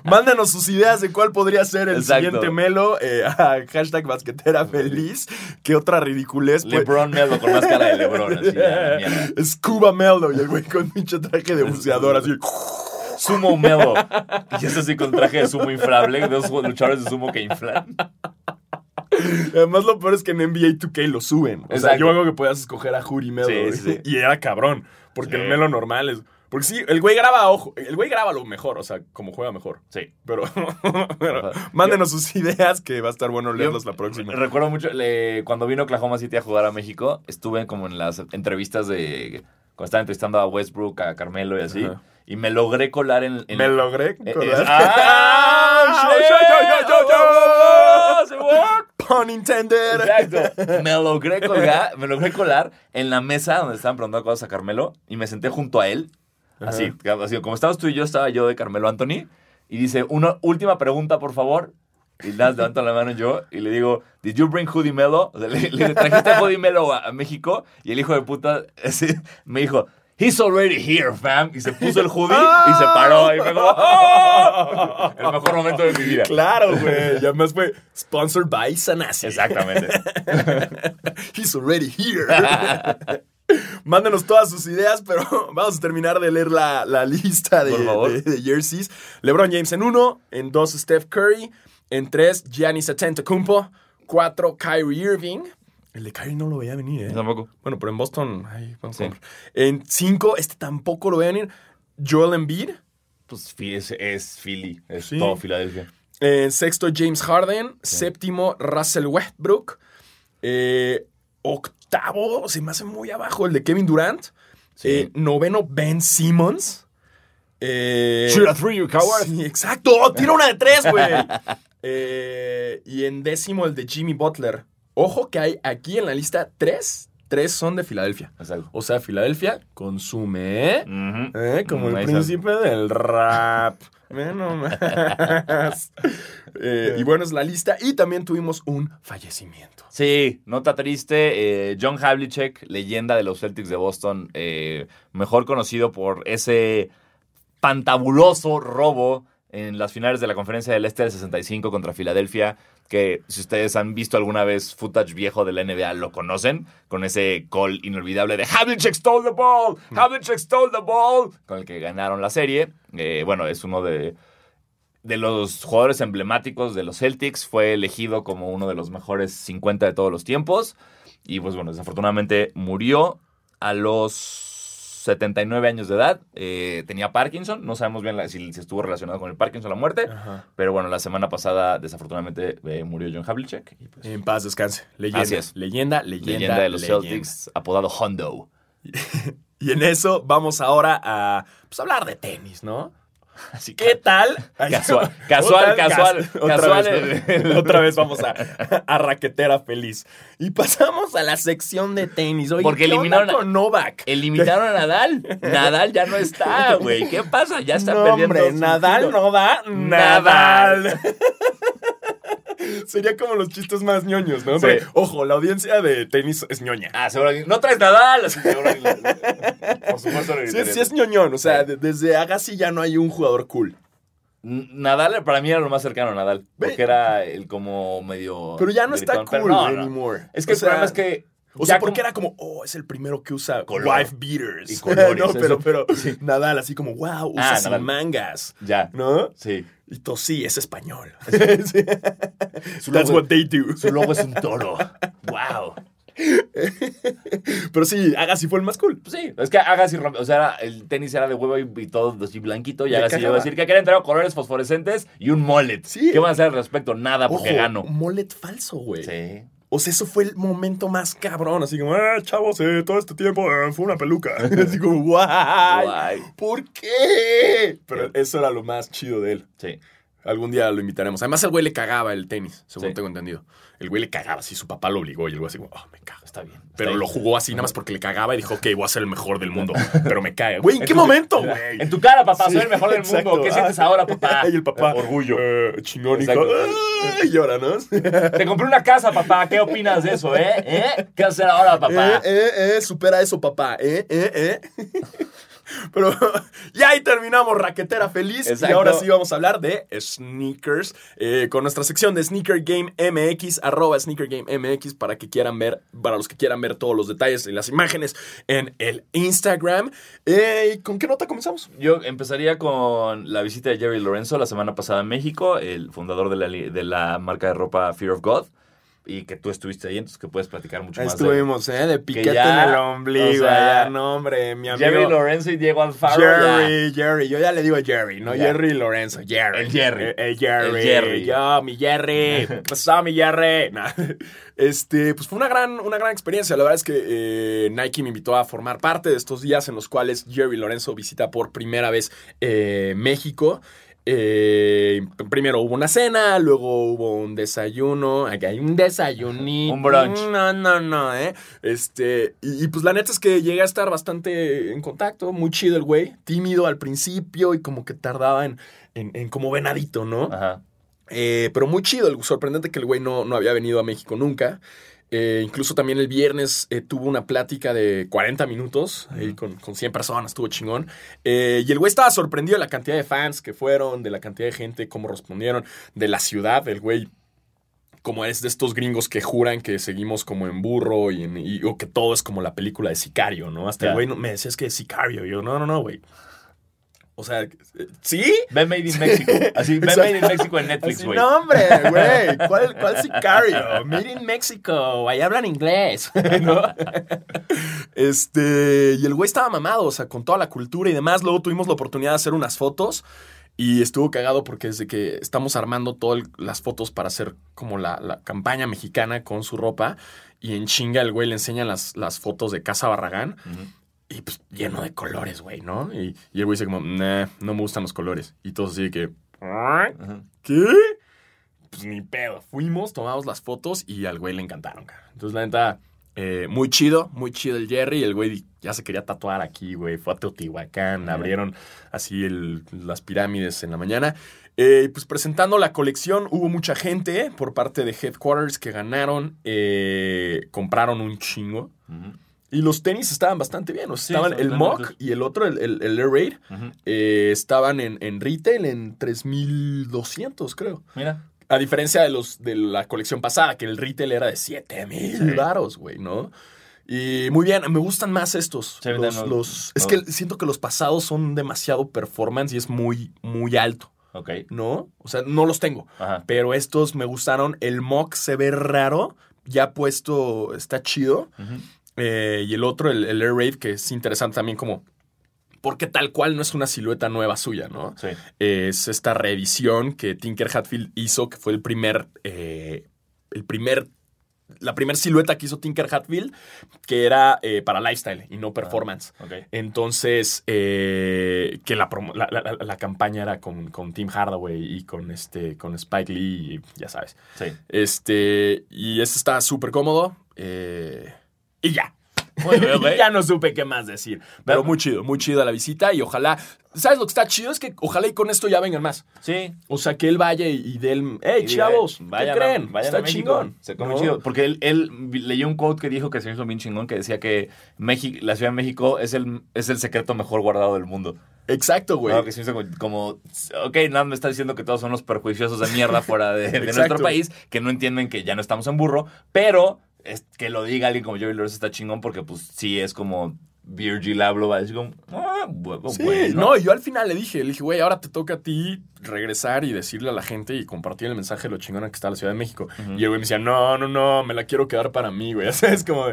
Mándanos sus ideas de cuál podría ser el Exacto. siguiente Melo. eh, a hashtag basquetera feliz. ¿Qué otra ridiculez? Pues, LeBron Mello con más cara de LeBron, así, la mierda. Scuba Melo y el güey con pinche traje de buceador así. Sumo Mello. Y es así con traje de sumo inflable, de esos luchadores de sumo que inflan. Además, lo peor es que en NBA 2K lo suben. O sea, Exacto. yo hago que puedas escoger a Juri Melo. Sí, sí, sí. Y era cabrón. Porque el Melo normal es. Porque sí, el güey graba, ojo, el güey graba lo mejor, o sea, como juega mejor. Sí. Pero, mándenos sus ideas que va a estar bueno leerlos la próxima. Recuerdo mucho, le- cuando vino Oklahoma City a jugar a México, estuve como en las entrevistas de... Cuando estaba entrevistando a Westbrook, a Carmelo y así. Ajá. Y me logré colar en... en- Me logré eh, eh, colar. ¡Ah! Pun intended. Exacto. *laughs* Me logré colgar, me logré colar en la mesa donde estaban preguntando cosas a Carmelo y me senté junto a él. Así, así, como estabas tú y yo, estaba yo de Carmelo Anthony. Y dice, una última pregunta, por favor. Y nada, levanto la mano yo y le digo, ¿Did you bring Hoodie Melo? O sea, le, le trajiste a Hoodie Melo a, a México. Y el hijo de puta *laughs* me dijo, He's already here, fam. Y se puso el hoodie y se paró. Y fue como, ¡Oh! El mejor momento de mi vida. Claro, güey. Y además fue sponsored by Sanasi. Exactamente. *laughs* He's already here. *laughs* Mándenos todas sus ideas, pero *laughs* vamos a terminar de leer la, la lista de- de jerseys. LeBron James en uno, en dos Steph Curry, en tres Giannis Antetokounmpo, cuatro Kyrie Irving, El de Kyrie no lo veía venir, ¿eh? Yo tampoco. Bueno, pero en Boston, ay, vamos Sí. a ver. En 5, este tampoco lo veía venir. Joel Embiid. Pues es, es Philly, es Sí. todo Filadelfia. En sexto, James Harden. Séptimo, Russell Westbrook. Eh, octavo, se me hace muy abajo, el de Kevin Durant. Eh, noveno, Ben Simmons. Eh, Shoot a three, you coward. Sí, exacto. Tira una de tres, güey. *laughs* Eh, y en décimo, el de Jimmy Butler. Ojo que hay aquí en la lista tres. Tres son de Filadelfia. Exacto. O sea, Filadelfia consume, ¿eh? ¿Eh? Como el príncipe del rap. *laughs* Ve nomás. Eh, y bueno, es la lista. Y también tuvimos un fallecimiento. Sí, nota triste. eh, John Havlicek, leyenda de los Celtics de Boston, eh, mejor conocido por ese pantabuloso robo en las finales de la Conferencia del Este del 65 contra Filadelfia, que si ustedes han visto alguna vez footage viejo de la NBA, lo conocen, con ese call inolvidable de Havlicek stole the ball, Havlicek stole the ball, con el que ganaron la serie. Eh, bueno, es uno de, de los jugadores emblemáticos de los Celtics, fue elegido como uno de los mejores 50 de todos los tiempos. Y pues bueno, desafortunadamente murió a los 79 años de edad. Eh, tenía Parkinson, no sabemos bien la- si, si estuvo relacionado con el Parkinson la muerte. Ajá. Pero bueno, la semana pasada desafortunadamente eh, murió John Havlicek. Y pues, En paz descanse. Leyenda. Así es. Leyenda, leyenda. leyenda de los leyenda. Celtics, apodado Hondo. *laughs* Y en eso vamos ahora a pues, hablar de tenis, ¿no? *laughs* Así ¿Qué tal? Casual, *laughs* casual, Otra- casual, cas- Otra, casual vez, el- ¿no? *laughs* Otra vez vamos a, a raquetera feliz. Y pasamos a la sección de tenis. Oye, Porque ¿qué onda eliminaron a- con Novak? Eliminaron a Nadal. Nadal ya no está, güey. ¿Qué pasa? Ya está no, perdiendo. hombre, Nadal no da Nadal. Nadal. *laughs* Sería como los chistes más ñoños, ¿no? Sí. Pero, ojo, la audiencia de tenis es ñoña. Ah, seguro. No traes Nadal. *laughs* Por supuesto. Sí, sí es ñoñón, o sea, de- desde Agassi ya no hay un jugador cool. Nadal para mí era lo más cercano a Nadal. Porque era el como medio. Pero ya no está gritón, cool no, no. anymore. Es que O el sea, problema es que. O sea, porque como- era como, oh, es el primero que usa Color. wife beaters. Y colores, *laughs* no, pero, *laughs* Nadal así como, wow, usa Ah, sin Nadal. mangas. Ya. ¿No? Sí. Y tú sí, es español. *laughs* Sí. Su That's logo- what they do. Su logo es un toro. wow. Pero sí, Agassi fue el más cool. Pues sí, es que Agassi o sea, el tenis era de huevo y, todo así blanquito, y Agassi iba a decir que quería entrar colores fosforescentes y un mullet. Sí. ¿Qué van a hacer al respecto? Nada, Ojo, porque gano. mullet falso, güey. Sí. O sea, eso fue el momento más cabrón. Así como, ah, chavos, eh, todo este tiempo eh, fue una peluca. *laughs* así como, guay. Guay. ¿Por qué? Pero eso era lo más chido de él. Sí. Algún día lo invitaremos. Además, el güey le cagaba el tenis, según Sí. tengo entendido. El güey le cagaba así, su papá lo obligó y el güey así como, oh, me caga. Está bien. Pero lo jugó así nada más porque le cagaba y dijo, ok, voy a ser el mejor del mundo. *laughs* Pero me caga. Güey, ¿en En qué momento, güey? En tu cara, papá, Sí, soy el mejor del exacto. mundo. ¿Qué sientes Ah, ahora, papá? *laughs* Y el papá. Orgullo. eh. Exacto. Ah, Y llora, ¿no? *laughs* Te compré una casa, papá. ¿Qué opinas de eso, eh? ¿Eh? ¿Qué hacer ahora, papá? Eh, eh, eh, supera eso, papá. Eh, eh, eh. Pero *laughs* ya ahí terminamos Raquetera Feliz. Y ahora sí vamos a hablar de sneakers. eh, con nuestra sección de Sneaker Game MX, arroba Sneaker Game MX, para que quieran ver, para los que quieran ver todos los detalles y las imágenes en el Instagram. Eh, ¿y ¿Con qué nota comenzamos? Yo empezaría con la visita de Jerry Lorenzo la semana pasada en México, el fundador de la, de la marca de ropa Fear of God, y que tú estuviste ahí, entonces que puedes platicar mucho Ahí más estuvimos, ¿eh? De piquete ya, en el ombligo. o sea, ya, no, hombre, mi amigo. Jerry Lorenzo y Diego Alfaro. ya. Jerry, Jerry, yo ya le digo Jerry, no Ya. Jerry Lorenzo, Jerry. El Jerry. El, el Jerry. El Jerry. Yo, mi Jerry. *laughs* ¿Qué pasó, mi Jerry? Nah. Este, pues fue una gran, una gran experiencia. La verdad es que eh, Nike me invitó a formar parte de estos días en los cuales Jerry Lorenzo visita por primera vez eh, México. Eh, primero hubo una cena, luego hubo un desayuno. Aquí hay un desayunito. Un brunch. No, no, no, ¿eh? Este, y, y, pues la neta es que llegué a estar bastante en contacto, muy chido el güey, tímido al principio y como que tardaba en, en, en como venadito, ¿no? Ajá. Eh, pero muy chido, sorprendente que el güey no, no había venido a México nunca. Eh, incluso también el viernes eh, tuvo una plática de 40 minutos ahí con, con 100 personas, estuvo chingón. Eh, y el güey estaba sorprendido de la cantidad de fans que fueron, de la cantidad de gente, cómo respondieron, de la ciudad. El güey, como es de estos gringos que juran que seguimos como en burro y, en- y- o que todo es como la película de Sicario, ¿no? Hasta el güey me decía es que es Sicario. Y yo, no, no, no, güey. O sea, ¿sí? Ve Made in Mexico. *laughs* Así, ve Made in Mexico en Netflix, güey. no, hombre, güey. *laughs* ¿Cuál, ¿Cuál sicario? Made in Mexico. Ahí hablan inglés. *laughs* ¿No? Este. Y el güey estaba mamado, o sea, con toda la cultura y demás. Luego tuvimos la oportunidad de hacer unas fotos. Y estuvo cagado porque desde que estamos armando todas las fotos para hacer como la, la campaña mexicana con su ropa. Y en chinga el güey le enseña las, las fotos de Casa Barragán. Ujú. Y pues lleno de colores, güey, ¿no? Y, y el güey dice como, nah, no me gustan los colores. Y todos así de que. ¿qué? Pues ni pedo. Fuimos, tomamos las fotos y al güey le encantaron, cara. Entonces, la neta, eh, muy chido, muy chido el Jerry. Y el güey ya se quería tatuar aquí, güey. Fue a Teotihuacán, Ajá. abrieron así el- las pirámides en la mañana. Eh, pues presentando la colección, hubo mucha gente por parte de Headquarters que ganaron, eh, compraron un chingo. Ujú. Y los tenis estaban bastante bien. O sea, Sí, estaban el. Mock y el otro, el, el, el Air Raid, eh, estaban en, en retail en 3200, creo. Mira. A diferencia de los de la colección pasada, que el retail era de 7000 Sí. varos, güey, ¿no? Y muy bien, me gustan más estos. Sí, los, no, los- es que siento que los pasados son demasiado performance y es muy, muy alto, Ok. ¿no? O sea, no los tengo. Ajá. Pero estos me gustaron. El mock se ve raro. Ya puesto, está chido. Ujú. Eh, y el otro, el, el Air Raid, que es interesante también como... Porque tal cual no es una silueta nueva suya, ¿no? Sí. Es esta reedición que Tinker Hatfield hizo, que fue el primer... eh, el primer... La primera silueta que hizo Tinker Hatfield, que era eh, para lifestyle y no performance. Ok. Entonces, eh, que la, la, la- la campaña era con, con Tim Hardaway y con, este, con Spike Lee, y ya sabes. Sí. Este, y este está súper cómodo. eh, y ya. Bien, güey. *laughs* ya no supe qué más decir. Pero Bueno. muy chido, muy chido la visita y ojalá. ¿Sabes lo que está chido? Es que ojalá y con esto ya vengan más. Sí. O sea, que él vaya y, y dé el. ¡Hey, Y chavos! diga, ¿Qué vayan a- creen? vayan está chingón. Se come ¿no? chido. Porque él, él leyó un quote que dijo que se hizo bien chingón, que decía que México, la Ciudad de México es el, es el secreto mejor guardado del mundo. Exacto, güey. No, que se hizo como, como, ok, nada me está diciendo que todos son los perjuiciosos de mierda fuera de, nuestro país, que no entienden que ya no estamos en burro, pero es, que lo diga alguien como Jerry Lawrence está chingón porque pues sí es como Virgil Abloh va a decir como, ah, bu- Sí, bueno. no, y yo al final le dije, le dije, güey, ahora te toca a ti regresar y decirle a la gente y compartir el mensaje de lo chingona que está la Ciudad de México. Ujú. Y el güey me decía, no, no, no, me la quiero quedar para mí, güey. *laughs* Es como,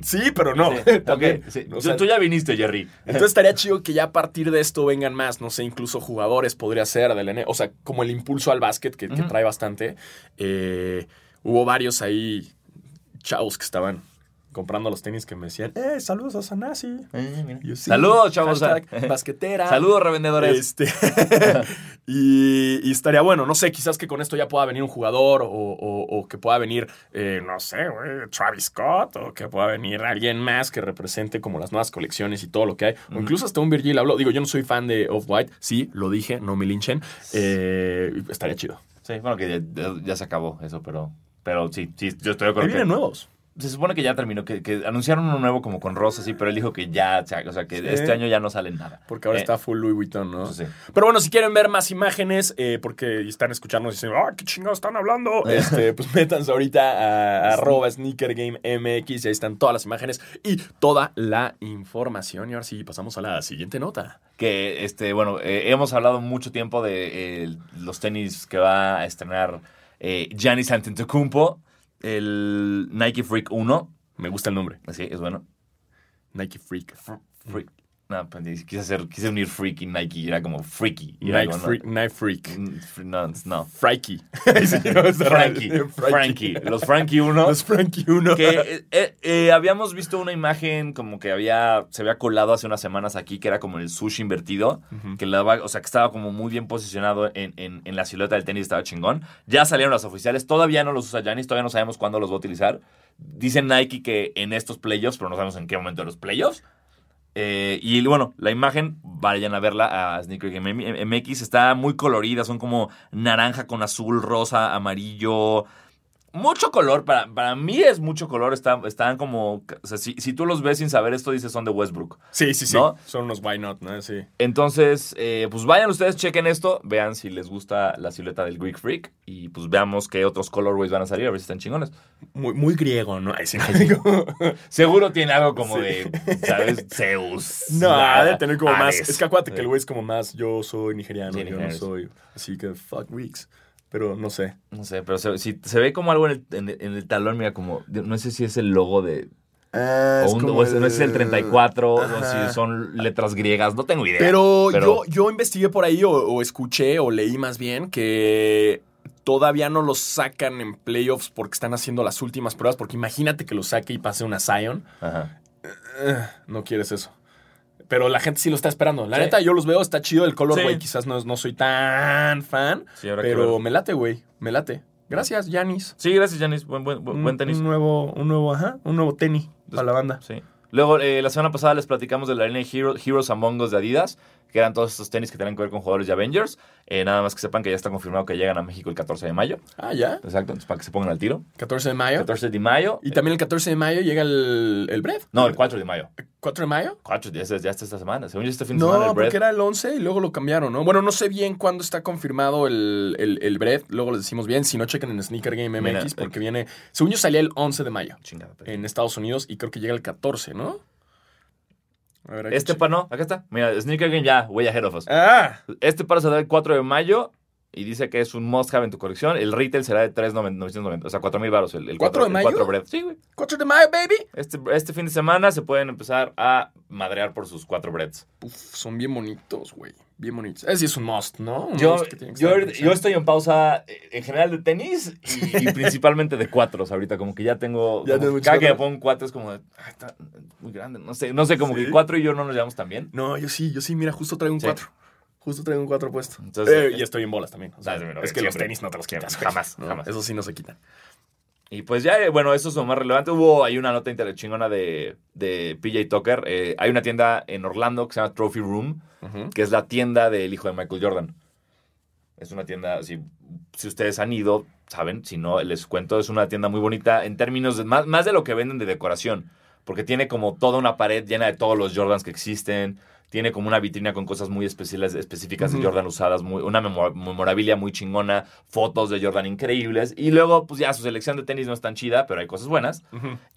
sí, pero no. Sí, *laughs* También. ok, sí. O Tú- sea, tú ya viniste, Jerry. Entonces estaría chido que ya a partir de esto vengan más, no sé, incluso jugadores podría ser del N, o sea, como el impulso al básquet que, trae bastante. Eh, hubo varios ahí chavos que estaban comprando los tenis que me decían, eh, saludos a Sanasi. Eh, sí, Saludos, chavos. hashtag basquetera. *laughs* Saludos, revendedores. Este, *laughs* y, y estaría bueno, no sé, quizás que con esto ya pueda venir un jugador o, o- o que pueda venir, eh, no sé, güey, Travis Scott o que pueda venir alguien más que represente como las nuevas colecciones y todo lo que hay. O incluso hasta un Virgil habló. Digo, yo no soy fan de Off-White, sí, lo dije, no me linchen. Eh, estaría chido. Sí, bueno, que ya, ya se acabó eso, pero, pero sí, sí, yo estoy de acuerdo. que- vienen nuevos. se supone que ya terminó, que, que anunciaron uno nuevo como con Rosa, sí, pero él dijo que ya, o sea, que Sí. este año ya no sale nada. Porque ahora Eh, está full Louis Vuitton, ¿no? sí. Pero bueno, si quieren ver más imágenes, eh, porque están escuchándonos y dicen, ¡ah, qué chingados están hablando! *laughs* este, pues métanse ahorita a, a arroba Sneaker Game MX y ahí están todas las imágenes y toda la información. Y ahora sí, pasamos a la siguiente nota. Que, este, bueno, eh, hemos hablado mucho tiempo de eh, los tenis que va a estrenar eh, Giannis Antetokounmpo, el Nike Freak 1. Me gusta el nombre. Sí, es bueno. Nike Freak. Fr- Freak. No, pues, quise, hacer, quise unir Freak y Nike y era como Freaky. y Nike algo, ¿no? Freak. Nike Freak. Mm, No, no. *laughs* Frankie. Frankie. Frankie. Los Frankie 1. Los Frankie 1. Que eh, eh, eh, habíamos visto una imagen como que había se había colado hace unas semanas aquí, que era como el sushi invertido, que la o sea, que estaba como muy bien posicionado en, en- en la silueta del tenis, estaba chingón. Ya salieron las oficiales, todavía no los usa Giannis, todavía no sabemos cuándo los va a utilizar. Dicen Nike que en estos playoffs, pero no sabemos en qué momento de los playoffs. Eh, y bueno, la imagen, vayan a verla a Sneaker Game MX, está muy colorida, son como naranja con azul, rosa, amarillo, mucho color. Para, para mí es mucho color. Están, están como. O sea, si, si tú los ves sin saber esto, dices son de Westbrook. Sí, sí, sí. ¿No? Son unos why not, ¿no? Sí. Entonces, eh, pues vayan ustedes, chequen esto, vean si les gusta la silueta del Greek Freak y pues veamos qué otros colorways van a salir, a ver si están chingones. Muy, muy griego, ¿no? Ay, sí, *laughs* Seguro tiene algo como de, ¿sabes? Zeus. No, nada, debe tener como más. Es que acuérdate que el güey es como más. Yo soy nigeriano, yo no soy. Así que fuck Greeks. Pero no sé. No sé, pero se, si- se ve como algo en el, en el- en el talón, mira, como, no sé si es el logo de, o, un- o es- no es el 34, o si son letras griegas, no tengo idea. Pero, Pero- yo, yo investigué por ahí o, o escuché o leí más bien que todavía no los sacan en playoffs porque están haciendo las últimas pruebas. Porque imagínate que lo saque y pase una Zion. Ajá. Eh, no quieres eso. Pero la gente sí lo está esperando. La Sí. neta, yo los veo, está chido el color, Sí. güey. Quizás no, no soy tan fan. Sí, pero me late, güey. Me late. Gracias, Yanis. Sí, gracias, Janis. Buen, buen, buen, buen tenis. Un nuevo, un nuevo, ajá, un nuevo tenis para la banda. Sí. Luego, eh, la semana pasada les platicamos de la línea Hero- Heroes Among Us de Adidas, que eran todos estos tenis que tenían que ver con jugadores de Avengers. Eh, nada más que sepan que ya está confirmado que llegan a México el 14 de mayo. Ah, ya. Exacto, entonces para que se pongan al tiro. 14 de mayo. 14 de mayo. Y también el 14 de mayo llega el, el. No, el 4 de mayo. 4 de mayo. 4, ya, ya está esta semana. Según yo, este fin de semana No, el Bread. porque era el 11 y luego lo cambiaron, ¿no? Bueno, no sé bien cuándo está confirmado el, el, el. Luego les decimos bien. Si no, chequen en Sneaker Game Mira, MX porque viene... Según yo salía el 11 de mayo Chingada. pero- en Estados Unidos y creo que llega el 14, ¿no? A ver, Este par no, acá está. Mira, Sneaker Game ya, way ahead of us. ¡Ah! Este par será el 4 de mayo y dice que es un must have en tu colección. El retail será de 3,990, o sea, 4 mil baros. El, el ¿Cuatro de el mayo? 4 bread. Sí, güey. 4 de mayo, baby. Este, este fin de semana se pueden empezar a madrear por sus 4 breads. Uf, son bien bonitos, güey. Bien bonitos. Ese sí es un must, ¿no? Un Yo, must que tiene que yo, estoy en pausa eh, en general de tenis y, y *laughs* principalmente de cuatros ahorita, como que ya tengo... Ya como cada que me cuatro. pongo un cuatro es como, de, "Ay, está muy grande, no sé, no sé, como ¿Sí? que cuatro y yo no nos llevamos tan bien. No, yo sí, yo sí, mira, justo traigo un Sí. 4. Justo traigo un 4 puesto. Entonces, Eh, eh, y estoy en bolas también. O sea, Ah, es que los tenis no te los quitas. Jamás, ¿no? jamás. Eso sí no se quitan. Y pues ya, eh, bueno, eso es lo más relevante. Hubo ahí una nota inter- chingona de, de PJ Tucker. Eh, hay una tienda en Orlando que se llama Trophy Room, que es la tienda del hijo de Michael Jordan. Es una tienda, si, si ustedes han ido, saben, si no, les cuento, es una tienda muy bonita en términos de más, más de lo que venden de decoración, porque tiene como toda una pared llena de todos los Jordans que existen, tiene como una vitrina con cosas muy especiales, específicas de Jordan usadas, muy, una memor- memorabilia muy chingona, fotos de Jordan increíbles, y luego, pues ya su selección de tenis no es tan chida, pero hay cosas buenas.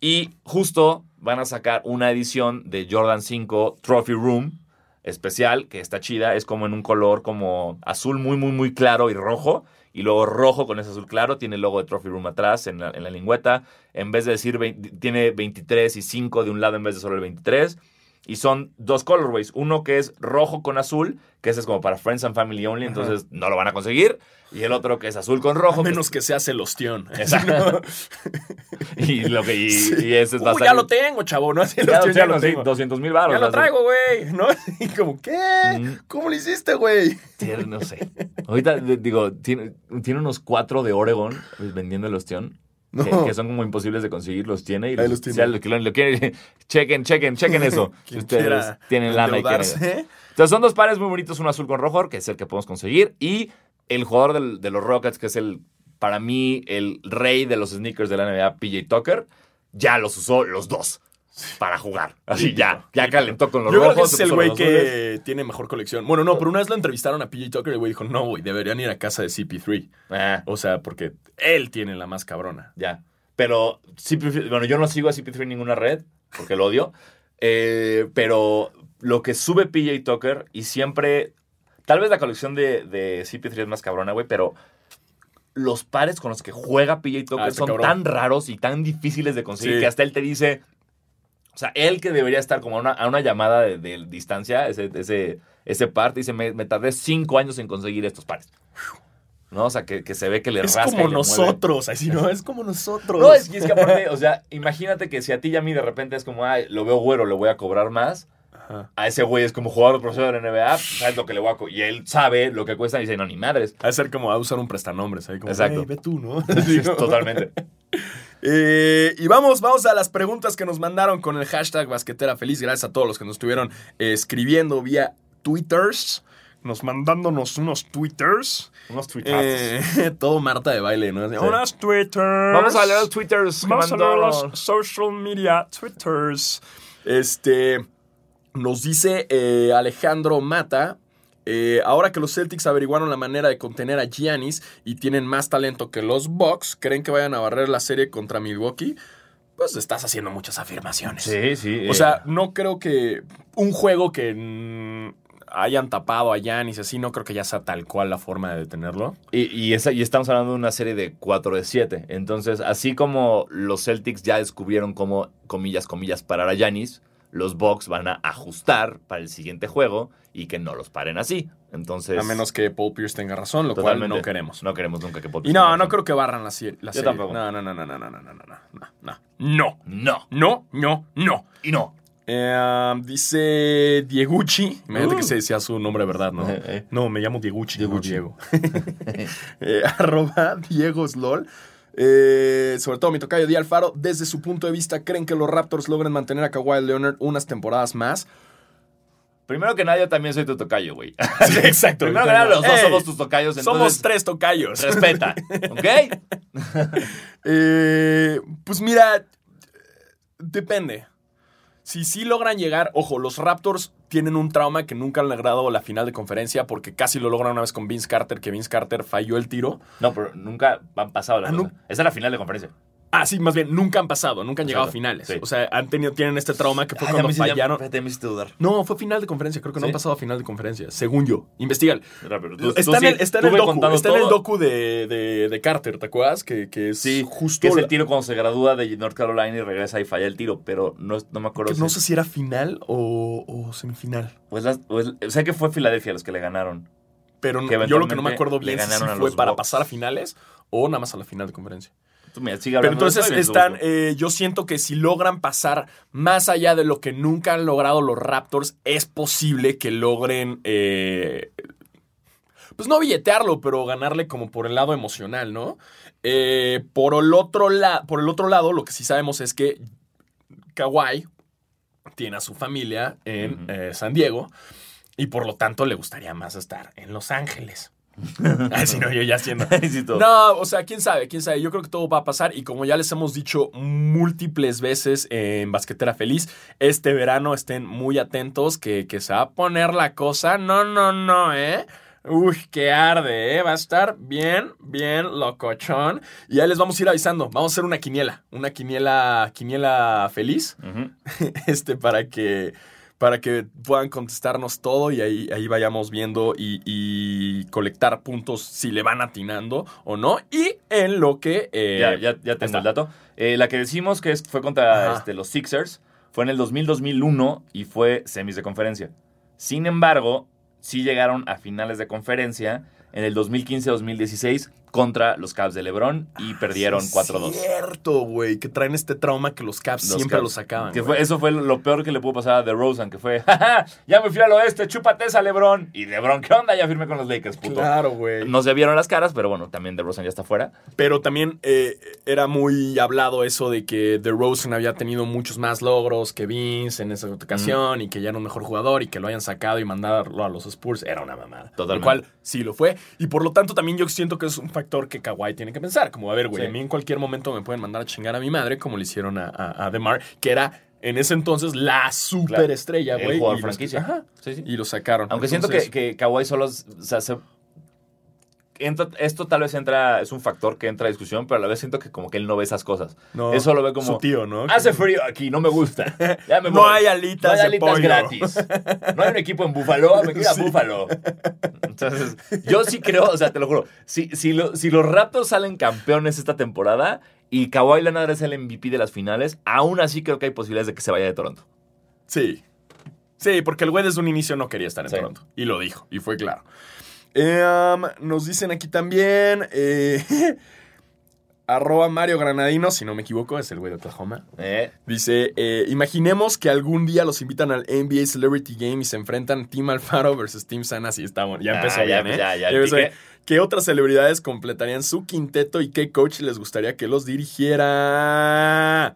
Y justo van a sacar una edición de Jordan 5 Trophy Room especial, que está chida. Es como en un color como azul muy, muy, muy claro y rojo. Y luego rojo con ese azul claro. Tiene el logo de Trophy Room atrás en la, en la lingüeta. En vez de decir, tiene 23 y 5 de un lado en vez de solo el 23. Y son dos colorways. Uno que es rojo con azul, que ese es como para Friends and Family Only, Ajá. entonces no lo van a conseguir. Y el otro que es azul con rojo. A que menos que sea celostión. Exacto. *laughs* y, lo que, y, Sí. y ese es Uh, bastante. ya lo tengo, chavo, ¿no? Así *laughs* Ya, ya lo tengo. 200 mil baros. Ya lo traigo, güey, ¿no? *laughs* Y como, ¿qué? Mm. ¿Cómo lo hiciste, güey? No sé. Ahorita digo, tiene, tiene unos cuatro de Oregon pues, vendiendo el ostión. No. Que, que son como imposibles de conseguir, los tiene. Y los, los tiene. lo, lo- lo quieren, *laughs* chequen, chequen, chequen eso. *laughs* si ustedes tienen lana y quieren. Entonces son dos pares muy bonitos, uno azul con rojo, que es el que podemos conseguir. Y el jugador del- de los Rockets, que es el, para mí, el rey de los sneakers de la NBA, PJ Tucker, ya los usó los dos para jugar. *laughs* Así ya, ya calentó con los Yo creo rojos. que se es el güey que tiene mejor colección. Bueno, no, pero una vez lo entrevistaron a PJ Tucker y el güey dijo, no, güey, deberían ir a casa de CP3. Ah, O sea, porque él tiene la más cabrona. Ya. Pero CP3 bueno, yo no sigo a CP3 en ninguna red, porque lo odio. Eh, pero lo que sube PJ Tucker y siempre. Tal vez la colección de, de CP3 es más cabrona, güey, pero los pares con los que juega PJ Tucker Ah, son cabrón. tan raros y tan difíciles de conseguir Sí. que hasta él te dice. O sea, él que debería estar como a una, a una llamada de, de distancia, ese, ese, ese par, dice: me, me tardé cinco años en conseguir estos pares. ¿No? O sea, que, que se ve que le Es rasca y como mueve. nosotros, así no, es como nosotros. No, es, y es que aparte, o sea, imagínate que si a ti y a mí de repente es como, ay, lo veo güero, le voy a cobrar más. Ajá. A ese güey es como jugador profesional de la NBA, pues, sabes lo que le voy a co- Y él sabe lo que cuesta y dice, no, ni madres. Ha de ser como a usar un prestanombres ahí, como, Exacto. "Ey, ve tú, ¿no? *laughs* *laughs* Sí, totalmente. *laughs* Eh, y vamos, vamos a las preguntas que nos mandaron con el hashtag basquetera feliz. Gracias a todos los que nos estuvieron eh, escribiendo vía Twitters. nos mandándonos unos twitters. Unos tweetazos. Eh, todo Marta de baile, ¿no? Sí. Unos twitters. Vamos a leer los twitters. Vamos a leer los social media twitters. Este. Nos dice eh, Alejandro Mata. eh, ahora que los Celtics averiguaron la manera de contener a Giannis y tienen más talento que los Bucks, ¿creen que vayan a barrer la serie contra Milwaukee? Pues estás haciendo muchas afirmaciones. Sí, sí. O eh, sea, no creo que un juego que mm, hayan tapado a Giannis así, no creo que ya sea tal cual la forma de detenerlo. Y, y, esa- y estamos hablando de una serie de 4 de 7. Entonces, así como los Celtics ya descubrieron cómo, comillas, comillas, parar a Yanis, los Bucks van a ajustar para el siguiente juego y que no los paren así. Entonces, A menos que Paul Pierce tenga razón, lo cual no queremos. No queremos nunca que Paul Y Pierce no, tenga no razón. creo que barran la, serie- la Yo serie. tampoco. No, no, no, no, no, no, no, no, no, no, no, no. No. No, no, no. Y no. Eh, dice Diegucci. Imagínate Uh. que se decía su nombre, ¿verdad? No, Eh, eh. no me llamo Diegucci. Diegucci. no Diego. Eh, arroba Diego Slol. Eh, sobre todo mi tocayo Di Alfaro. Desde su punto de vista, ¿creen que los Raptors logren mantener a Kawhi Leonard unas temporadas más? Primero que nada, yo también soy tu tocayo, güey. *laughs* exacto. Primero que nada, los dos Ey, somos tus tocayos. Somos tres tocayos. respeta. *laughs* ¿Ok? *laughs* Eh, pues mira, depende. Si sí logran llegar, ojo, los Raptors tienen un trauma que nunca han logrado la final de conferencia porque casi lo logran una vez con Vince Carter, que Vince Carter falló el tiro. No, pero nunca han pasado la Ah, cosa. no. Esa es la final de conferencia. Ah, sí, más bien, nunca han pasado, nunca han llegado a finales. sí. O sea, han tenido, tienen este trauma que fue Ay, ya cuando ya- fallaron. fíjate, me hiciste dudar. No, fue final de conferencia, creo que no han pasado a final de conferencia, según yo. Tú- Está, en el, está en el docu, contando está en el docu de, de- de Carter, ¿te acuerdas? Que, que es Sí, justo... que es el tiro cuando se gradúa de North Carolina y regresa y falla el tiro, pero no, no me acuerdo que no sé si era final o, o semifinal. Pues las- pues, sé que fue Filadelfia los que le ganaron. Pero no- yo lo que no me acuerdo bien es si fue para Bucks. pasar a finales o nada más a la final de conferencia. Tú mira, sigue Pero de entonces eso están, eh, yo siento que si logran pasar más allá de lo que nunca han logrado los Raptors, es posible que logren, eh, pues no billetearlo, pero ganarle como por el lado emocional, ¿no? Eh, por, el otro la- por el otro lado, lo que sí sabemos es que Kawhi tiene a su familia en San Diego y por lo tanto le gustaría más estar en Los Ángeles. *laughs* Si no, yo ya *laughs* todo. No, o sea, quién sabe, quién sabe. Yo creo que todo va a pasar y como ya les hemos dicho múltiples veces en Basquetera Feliz, este verano estén muy atentos que, que se va a poner la cosa. No, no, no, ¿eh? Uy, que arde, ¿eh? Va a estar bien, bien locochón. Y ya les vamos a ir avisando. Vamos a hacer una quiniela. Una quiniela, quiniela feliz. *laughs* Este, para que para que puedan contestarnos todo y ahí, ahí vayamos viendo y, y colectar puntos si le van atinando o no. Y en lo que... eh, ya, ya, ya tengo el dato. Eh, la que decimos que es- fue contra este, los Sixers fue en el 2000-2001 y fue semis de conferencia. Sin embargo, sí llegaron a finales de conferencia en el 2015-2016 contra los Cavs de LeBron y perdieron Sí, 4-2. Es cierto, güey, que traen este trauma que los Caps Los siempre Cavs. los sacaban. Que güey. fue, eso fue lo peor que le pudo pasar a DeRozan, que fue, *laughs* "Ja, ja, ya me fui al oeste, chúpate esa LeBron. Y LeBron, ¿qué onda? Ya firmé con los Lakers, puto. Claro, güey. No se vieron las caras, pero bueno, también DeRozan ya está fuera. Pero también eh, era muy hablado eso de que DeRozan había tenido muchos más logros que Vince en esa ocasión y que ya era un mejor jugador y que lo hayan sacado y mandarlo a los Spurs era una mamada. Totalmente. Lo cual sí lo fue. Y por lo tanto también yo siento que es un factor que Kawhi tiene que pensar. Como, a ver, güey, Sí. a mí en cualquier momento me pueden mandar a chingar a mi madre como le hicieron a, a, a DeMar, que era en ese entonces la superestrella, El güey. jugador y los- franquicia. Ajá. Sí, sí. Y lo sacaron. Aunque siento que, que Kawhi solo. o sea, se- entra- esto tal vez entra. Es un factor que entra a discusión, pero a la vez siento que como que él no ve esas cosas. no, Eso lo ve como. Su tío, ¿no? Hace frío aquí, no me gusta. *laughs* Ya me No voy. hay alitas No hay alitas pollo". gratis. No hay un equipo en Búfalo, me quiero ir a Sí. Búfalo. Entonces, yo sí creo, o sea, te lo juro, si, si, lo- si los Raptors salen campeones esta temporada y Kawhi Leonard es el MVP de las finales, aún así creo que hay posibilidades de que se vaya de Toronto. Sí. Sí, porque el güey desde un inicio no quería estar en Sí. Toronto. Y lo dijo, y fue claro. Eh, um, nos dicen aquí también. eh, *laughs* arroba Mario Granadino, si no me equivoco, es el güey de Oklahoma. ¿Eh? Dice: eh, Imaginemos que algún día los invitan al NBA Celebrity Game y se enfrentan Team Alfaro versus Team Sana. Sí, está bueno. Ya Ah, empezó ya, bien, ¿eh? ya, ya, empezó. ¿Qué otras celebridades completarían su quinteto y qué coach les gustaría que los dirigiera?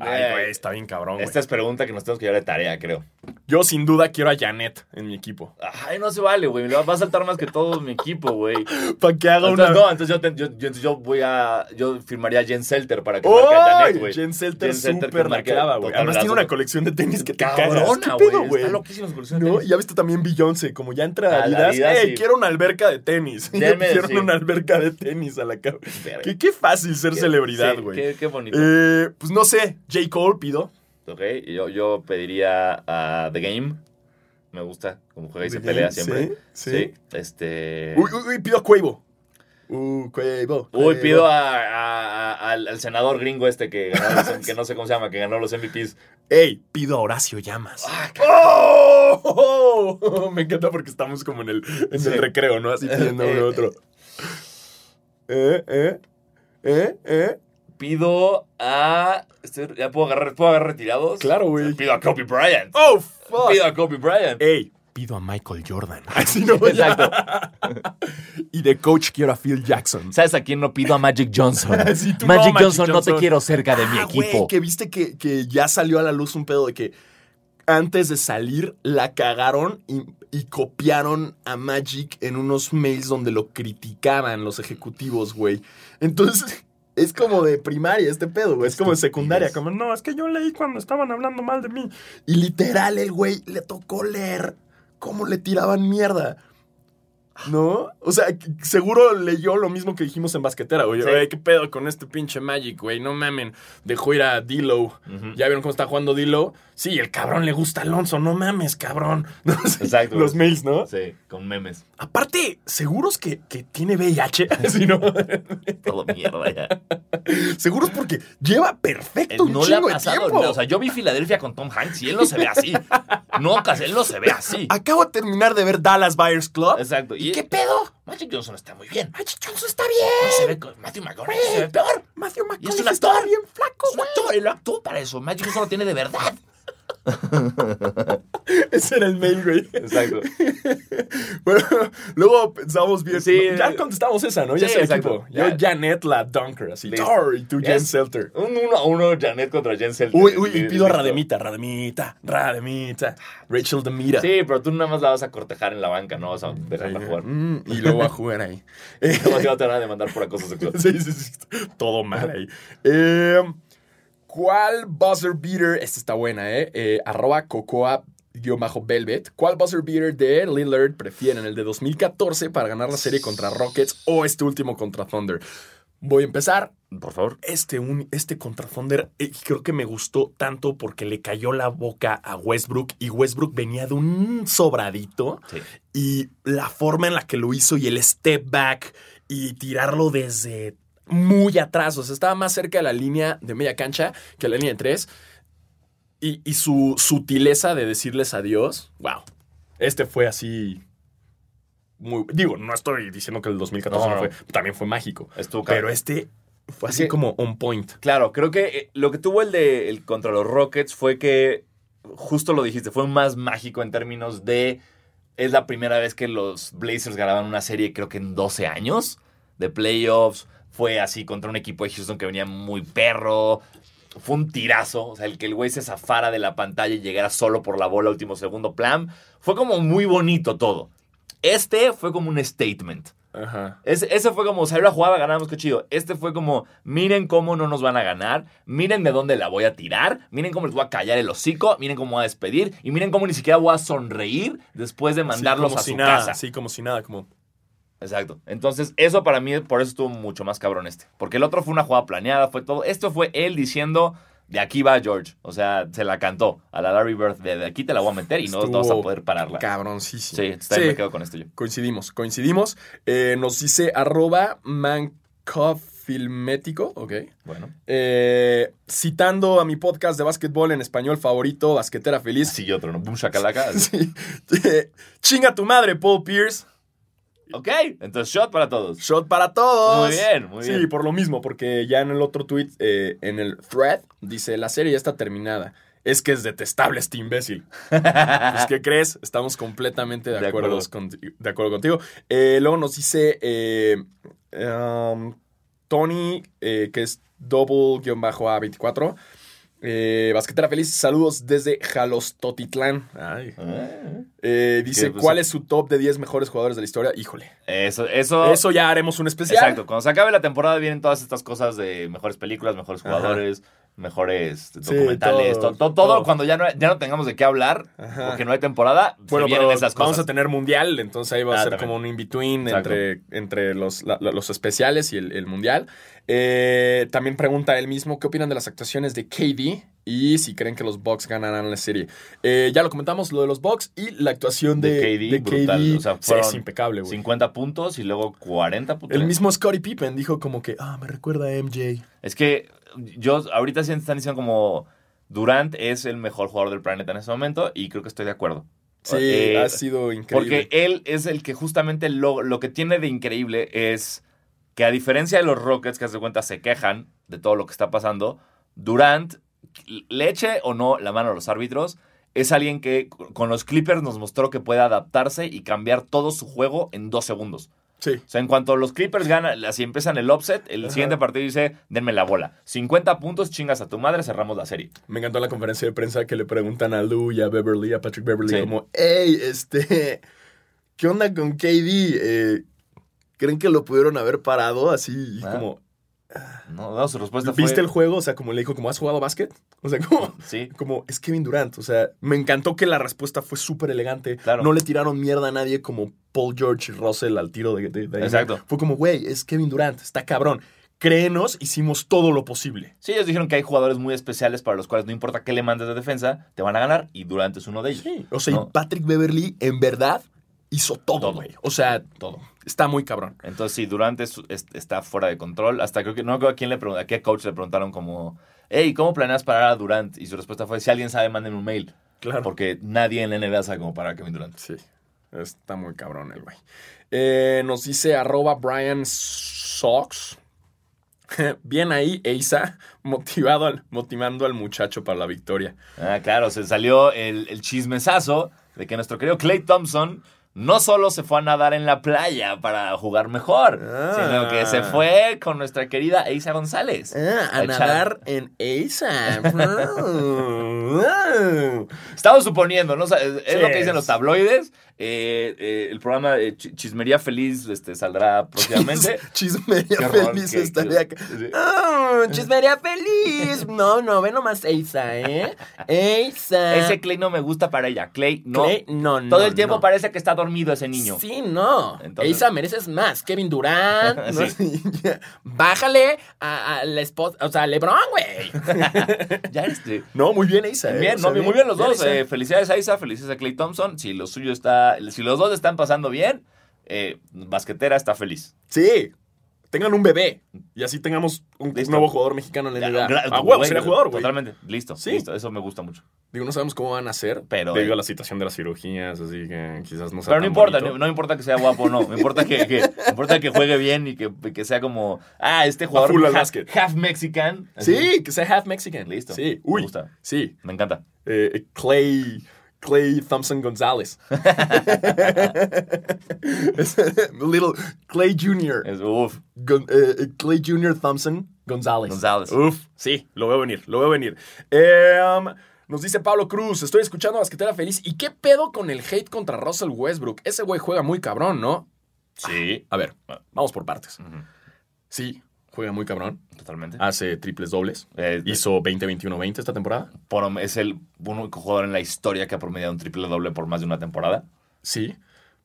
Ay, güey, está bien cabrón, güey. Esta es pregunta que nos tenemos que llevar de tarea, creo. Yo sin duda quiero a Janet en mi equipo. Ay, no se vale, güey. Me va a saltar más que todo mi equipo, güey. Para que haga Entonces, una... no, entonces yo, te- yo, yo- yo voy a. Yo firmaría a Jen Selter para que marque a Janet, güey. Jen Selter súper la clava, güey. Además tiene una colección de tenis que te. Cabrona, ¿Qué güey. Está loquísima su colección de tenis. Y ya viste también Beyoncé, como ya entra A Adidas. Adidas, ¡Ey, sí. quiero una alberca de tenis! *laughs* Sí. una alberca de tenis a la. Verga. Qué, qué fácil ser Qué- celebridad, sí, güey. Qué, qué bonito. Eh, pues no sé, J. Cole pido. Ok, yo, yo pediría a The Game. Me gusta cómo juega y se pelea siempre. sí, sí. Este. Uy, uy, uy, pido a Cuevo. Uh, Cuevo. Uy, pido a- a- a- al, al senador gringo este que, ganó los- que no sé cómo se llama, que ganó los MVPs. Ey, pido a Horacio Llamas. Ah, ¡Oh! *laughs* Me encanta porque estamos como en el, en Sí. el recreo, ¿no? Así pidiendo uno otro. *laughs* ¿Eh? ¿Eh? ¿Eh? ¿Eh? Pido a. ¿Ya puedo agarrar, puedo agarrar retirados? Claro, güey. Pido a Kobe Bryant. ¡Oh, fuck! Pido a Kobe Bryant. Ey, pido a Michael Jordan. *laughs* Así no, Exacto. *laughs* Y de coach quiero a Phil Jackson. ¿Sabes a quién no pido? A Magic Johnson. *laughs* Sí, Magic, no, Magic Johnson, no te quiero cerca de mi Ah, equipo. güey, que viste que, que ya salió a la luz un pedo de que antes de salir la cagaron y, y copiaron a Magic en unos mails donde lo criticaban los ejecutivos, güey. Entonces, es como de primaria este pedo, güey. Es como de secundaria. Como, no, es que yo leí cuando estaban hablando mal de mí. Y literal, el güey le tocó leer cómo le tiraban mierda. ¿No? O sea, seguro leyó lo mismo que dijimos en basquetera, güey. Sí. Oye, ¿qué pedo con este pinche Magic, güey? No mamen. Dejó ir a Dilo. Ujú. ¿Ya vieron cómo está jugando Dilo? Sí, el cabrón le gusta a Alonso. No mames, cabrón. *laughs* No sé, Exacto. Los mails, ¿no? Sí, con memes. Aparte, ¿seguros que, que tiene VIH? Sí, *laughs* ¿no? *laughs* Todo mierda ya. ¿Seguros porque lleva perfecto un Eh, no le ha chingo de pasado. tiempo? O sea, yo vi Filadelfia con Tom Hanks y él no se ve así. No, él no se ve así. Acabo de terminar de ver Dallas Buyers Club. Exacto. ¿Y qué pedo? Magic Johnson está muy bien. Magic Johnson está No bien. se ve con Matthew McConaughey, se ve peor. Matthew McConaughey un está bien flaco, Es un actor, él lo actuó para eso. Magic Johnson lo tiene de verdad. *laughs* Ese era el mail, güey. Exacto. *laughs* Bueno, luego pensamos bien. Sí. ya contestamos esa, ¿no? Ya Sí, sé exacto. Yo, Ya. Janet, la dunker, así. Tar, y tú, Jen Es- Selter. Un uno a uno, Janet contra Jen Selter. Uy, uy, y pido a Rademita, Rademita, Rademita. Rachel Demita. Sí, pero tú nada más la vas a cortejar en la banca, no vas a dejarla jugar. Mm, y *laughs* luego a jugar ahí. No te van a demandar por acoso sexual. sí, sí, sí. Todo mal ahí. Eh, ¿Cuál buzzer beater? Esta está buena, ¿eh? eh arroba cocoa bajo Velvet. ¿Cuál buzzer beater de Lillard prefieren? ¿El de 2014 para ganar la serie contra Rockets o este último contra Thunder? Voy a empezar. Por favor. Este, un- este contra Thunder eh, creo que me gustó tanto porque le cayó la boca a Westbrook y Westbrook venía de un sobradito Sí. y la forma en la que lo hizo y el step back y tirarlo desde muy atrás, o sea, estaba más cerca de la línea de media cancha que la línea de tres y, y su sutileza de decirles adiós, wow, este fue así... Muy, digo, no estoy diciendo que el 2014 No, no, no. fue, también fue mágico, Estuvo pero este fue así que- como on point. Claro, creo que eh, lo que tuvo el de el contra los Rockets fue que, justo lo dijiste, fue más mágico en términos de. Es la primera vez que los Blazers ganaban una serie, creo que en 12 años de playoffs. Fue así contra un equipo de Houston que venía muy perro. Fue un tirazo. O sea, el que el güey se zafara de la pantalla y llegara solo por la bola último segundo plan. Fue como muy bonito todo. Este fue como un statement. Ajá. Ese, ese fue como salió la jugada, ganamos, qué chido. Este fue como, miren cómo no nos van a ganar, miren de dónde la voy a tirar, miren cómo les voy a callar el hocico, miren cómo voy a despedir y miren cómo ni siquiera voy a sonreír después de mandarlos como a si su nada, casa. Sí, como si nada, como... Exacto. Entonces, eso para mí, por eso estuvo mucho más cabrón este. Porque el otro fue una jugada planeada, fue todo. Esto fue él diciendo, de aquí va George. O sea, se la cantó a la Larry Bird, de, de aquí te la voy a meter y no, no vas a poder pararla. Cabroncísimo. Sí, está bien, me quedo con esto yo. Coincidimos, coincidimos. Eh, nos dice arroba mancofilmético, ok. Bueno. Eh, citando a mi podcast de básquetbol en español favorito, Basquetera Feliz. Sí, otro, ¿no? Boom shakalaka. *laughs* Sí. *laughs* Chinga tu madre, Paul Pierce. Ok, entonces shot para todos. Shot para todos. Muy bien, muy Sí, bien. por lo mismo, porque ya en el otro tweet, eh, en el thread, dice, la serie ya está terminada. Es que es detestable este imbécil. *laughs* Pues, ¿qué crees? Estamos completamente de, De acuerdo, acuerdo. conti- de acuerdo contigo. Eh, luego nos dice eh, um, Tony, que es double-a24. Eh, Basquetera Feliz, saludos desde Jalostotitlán. Ay. Eh, dice, pues, ¿cuál es su top de 10 mejores jugadores de la historia? Híjole. Eso, eso. Eso ya haremos un especial. Exacto. Cuando se acabe la temporada vienen todas estas cosas de mejores películas, mejores Ajá. jugadores, mejores Sí, documentales. todo, to- to- todo, todo. cuando ya no, ya no tengamos de qué hablar, Ajá. porque no hay temporada, Bueno, se vienen pero esas vamos cosas. a tener mundial, entonces ahí va a Ah, ser también. como un in-between entre, entre los, la- los especiales y el, el mundial. Eh, también pregunta él mismo qué opinan de las actuaciones de KD y si creen que los Bucks ganarán la serie. Eh, ya lo comentamos, lo de los Bucks y la actuación de, De KD, de brutal. O sea, es impecable, güey. 50 puntos y luego 40 puntos. El mismo Scottie Pippen dijo como que, ah, me recuerda a MJ. Es que yo, ahorita sí están diciendo como Durant es el mejor jugador del planeta en ese momento y creo que estoy de acuerdo. Sí, Eh, ha sido increíble. Porque él es el que justamente lo, lo que tiene de increíble es que a diferencia de los Rockets, que hace cuenta se quejan de todo lo que está pasando, Durant, le eche o no la mano a los árbitros, es alguien que con los Clippers nos mostró que puede adaptarse y cambiar todo su juego en dos segundos. Sí. O sea, en cuanto los Clippers ganan, así empiezan el offset, el Ajá. siguiente partido dice, denme la bola. 50 puntos, chingas a tu madre, cerramos la serie. Me encantó la conferencia de prensa que le preguntan a Lou y a Beverly, a Patrick Beverly, Sí. como, hey, este, ¿qué onda con KD? Eh, ¿Creen que lo pudieron haber parado así? Ah. como, No, no, su respuesta fue... ¿viste el juego? O sea, como le dijo, como, ¿has jugado básquet? O sea, como, Sí, como, es Kevin Durant. O sea, me encantó que la respuesta fue súper elegante. Claro. No le tiraron mierda a nadie como Paul George y Russell al tiro de... de- de- Exacto. Fue como, güey, es Kevin Durant, está cabrón. Créenos, hicimos todo lo posible. Sí, ellos dijeron que hay jugadores muy especiales para los cuales no importa qué le mandes de defensa, te van a ganar y Durant es uno de ellos. Sí. O sea, ¿no? y Patrick Beverly, en verdad, hizo todo, güey. O sea, Todo. está muy cabrón. Entonces, sí, Durant es- es- está fuera de control. Hasta creo que no creo a quién le preguntaron, a qué coach le preguntaron como, hey, ¿cómo planeas parar a Durant? Y su respuesta fue, si alguien sabe, manden un mail. Claro. Porque nadie en la NBA sabe cómo parar a Kevin Durant. Sí, está muy cabrón el güey. Eh, nos dice arroba Brian Sox. *laughs* Bien ahí, Eisa, motivado al, motivando al muchacho para la victoria. Ah, claro, se salió el, el chismesazo de que nuestro querido Clay Thompson no solo se fue a nadar en la playa para jugar mejor, Ah. sino que se fue con nuestra querida Eisa González. Ah, a nadar en Eisa. *laughs* Estamos suponiendo, ¿no? Es, Sí, lo que dicen los es- tabloides. Eh, eh, el programa de Ch- Chismería Feliz este, saldrá próximamente. *laughs* Chismería Qué feliz estaría acá. sí. Ah, chismería feliz. No, no, ve nomás Eisa, ¿eh? Eisa. Ese Clay no me gusta para ella. Clay, no. Clay, no, no. Todo el tiempo no. parece que está dormido ese niño. Sí, no. Entonces- mereces más. Kevin Durant. *laughs* ¿no? *laughs* Bájale a, a la esposa. O sea, LeBron, güey. ya este. No, muy bien, Eisa. ¿eh? Bien, muy bien los dos. Eh, felicidades a Isa, felicidades a Clay Thompson. Si lo suyo está, si los dos están pasando bien, eh, basquetera está feliz. Sí. Tengan un bebé. Y así tengamos un nuevo jugador mexicano en la NBA. Ah, huevo, sería jugador, güey. Totalmente, listo, Sí. listo. Eso me gusta mucho. Digo, no sabemos cómo van a ser. Pero, Debido eh, a la situación de las cirugías, así que quizás no sea Pero no tan importa, no, no importa que sea guapo o no. Me importa que, que- me importa que juegue bien y que, que sea como, ah, este jugador full al half, half mexican. Así. Sí, que sea half Mexican. Listo. Sí. Me Uy. gusta. Sí. Me encanta. Eh, eh, Clay. Clay Thompson González. *laughs* *laughs* Little Clay Jr. Es, uf, Gon- eh, eh, Clay Jr. Thompson González. González. Uf, sí, lo veo venir, lo veo venir. Eh, um, nos dice Pablo Cruz, estoy escuchando a Basquetera Feliz. ¿Y qué pedo con el hate contra Russell Westbrook? Ese güey juega muy cabrón, ¿no? sí. A ver, vamos por partes. Sí, juega muy cabrón. Totalmente. Hace triples dobles. Eh, Hizo 20-21-20 esta temporada. por- es el único jugador en la historia que ha promediado un triple doble por más de una temporada. Sí,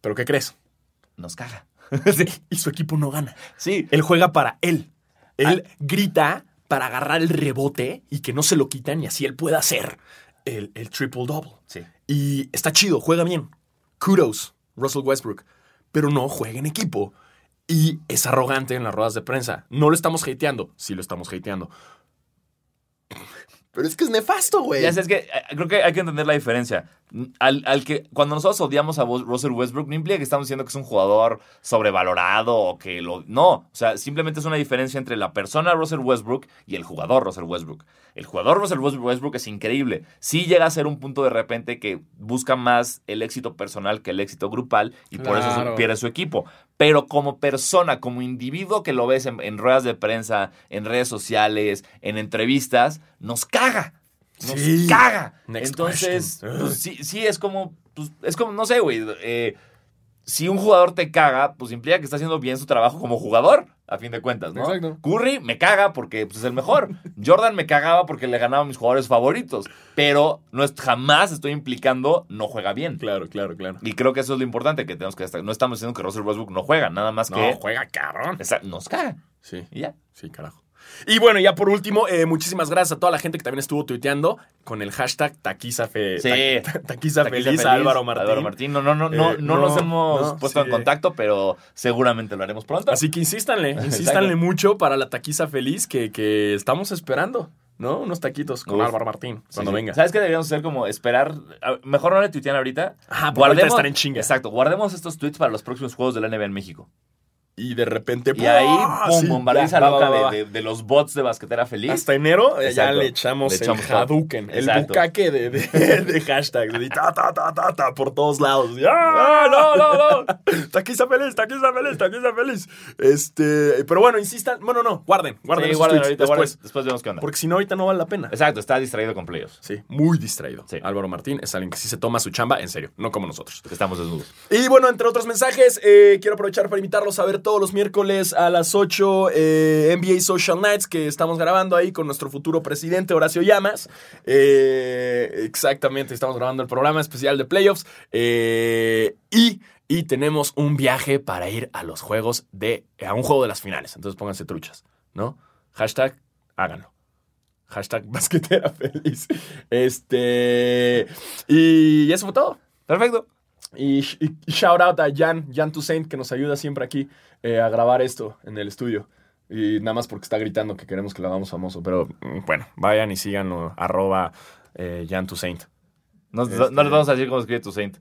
pero ¿qué crees? Nos caga. *laughs* Y su equipo no gana. Sí. Él juega para él. Él grita para agarrar el rebote y que no se lo quitan y así él pueda hacer el, el triple double. Sí. Y está chido, juega bien. Kudos, Russell Westbrook. Pero no juega en equipo. Y es arrogante en las ruedas de prensa. No lo estamos hateando. Sí lo estamos hateando. Pero es que es nefasto, güey. Ya sé, es que eh, creo que hay que entender la diferencia. Al, al que cuando nosotros odiamos a Russell Westbrook, no implica que estamos diciendo que es un jugador sobrevalorado o que lo. No. O sea, simplemente es una diferencia entre la persona Russell Westbrook y el jugador Russell Westbrook. El jugador Russell Westbrook es increíble. Sí llega a ser un punto de repente que busca más el éxito personal que el éxito grupal y por eso Claro. pierde su equipo. Pero como persona, como individuo que lo ves en, en ruedas de prensa, en redes sociales, en entrevistas, nos caga. Nos Sí. caga. Next Entonces, pues, sí, sí es como, pues, es como, no sé, güey. eh, si un jugador te caga, pues implica que está haciendo bien su trabajo como jugador, a fin de cuentas, ¿no? Exacto. Curry me caga porque pues, es el mejor. *laughs* Jordan me cagaba porque le ganaba a mis jugadores favoritos. Pero no es, jamás estoy implicando no juega bien. Claro, claro, claro. Y creo que eso es lo importante que tenemos que destacar. No estamos diciendo que Russell Westbrook no juega, nada más No, que juega cabrón. esa- nos caga. Sí, Y ya. sí, carajo. Y bueno, ya por último, eh, muchísimas gracias a toda la gente que también estuvo tuiteando con el hashtag taquiza, fe- Sí. ta- ta- *laughs* taquiza Taquiza feliz, a Álvaro Martín. Álvaro Martín. No, no, no, no, Eh, no no, nos hemos no, puesto sí. en contacto, pero seguramente lo haremos pronto. Así que insístanle, *laughs* insístanle mucho para la taquiza feliz que, que estamos esperando, ¿no? Unos taquitos con. Álvaro Martín cuando sí. venga. ¿Sabes qué deberíamos hacer? Como esperar. Mejor no le tuitean ahorita. Ajá, porque ahorita están en chinga. Exacto. Guardemos estos tweets para los próximos juegos de la NBA en México. Y de repente, Y ahí, ¡pum! Sí, bombardiza ya, va, loca va, va, de, de- de los bots de basquetera feliz. Hasta enero eh, ya le echamos, Le echamos el. Hadouken, el bucaque de, de, *laughs* *laughs* hashtags. de ta, ta, ta, ta, ta, por todos lados. ¡Ah! ¡Ah, no, no, no! *laughs* Taquiza feliz, taquiza feliz, taquiza feliz. Este, pero bueno, insistan. Bueno, no, guarden, guarden Sí, guarden ahorita, después. guarden, después vemos qué onda. Porque si no, ahorita no vale la pena. Exacto, está distraído con playoffs. Sí, muy distraído. Sí. Álvaro Martín es alguien que sí se toma su chamba en serio, no como nosotros. Porque estamos desnudos. Y bueno, entre otros mensajes, eh, quiero aprovechar para invitarlos a ver todos los miércoles a las 8 eh, NBA Social Nights que estamos grabando ahí con nuestro futuro presidente Horacio Llamas. Eh, exactamente, estamos grabando el programa especial de playoffs. Eh, y, y tenemos un viaje para ir a los juegos de. a un juego de las finales. Entonces pónganse truchas, ¿no? Hashtag, háganlo. Hashtag *laughs* basquetera feliz. Este. Y eso fue todo. Perfecto. Y, sh- y shout out a Jan, Jan Toussaint, que nos ayuda siempre aquí eh, a grabar esto en el estudio. Y nada más porque está gritando que queremos que lo hagamos famoso. Pero mm, bueno, vayan y síganlo, arroba eh, Jan Toussaint. No, Este- no les vamos a decir cómo escribe tu Saint.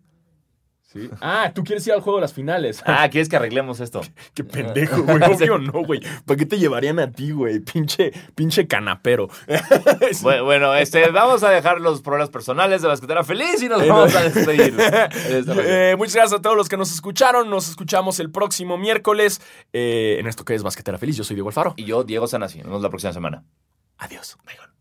¿Sí? Ah, tú quieres ir al juego de las finales. Ah, ¿quieres que arreglemos esto? *laughs* Qué pendejo, güey. *laughs* Obvio no, güey. ¿Para qué te llevarían a ti, güey? Pinche, pinche canapero. *laughs* Bueno, bueno, este, vamos a dejar los problemas personales de Basquetera feliz y nos vamos a despedir. Eh, muchas gracias a todos los que nos escucharon. Nos escuchamos el próximo miércoles eh, en esto que es Basquetera Feliz. Yo soy Diego Alfaro. y yo, Diego Sanasi. Nos vemos la próxima semana. Adiós. Bye.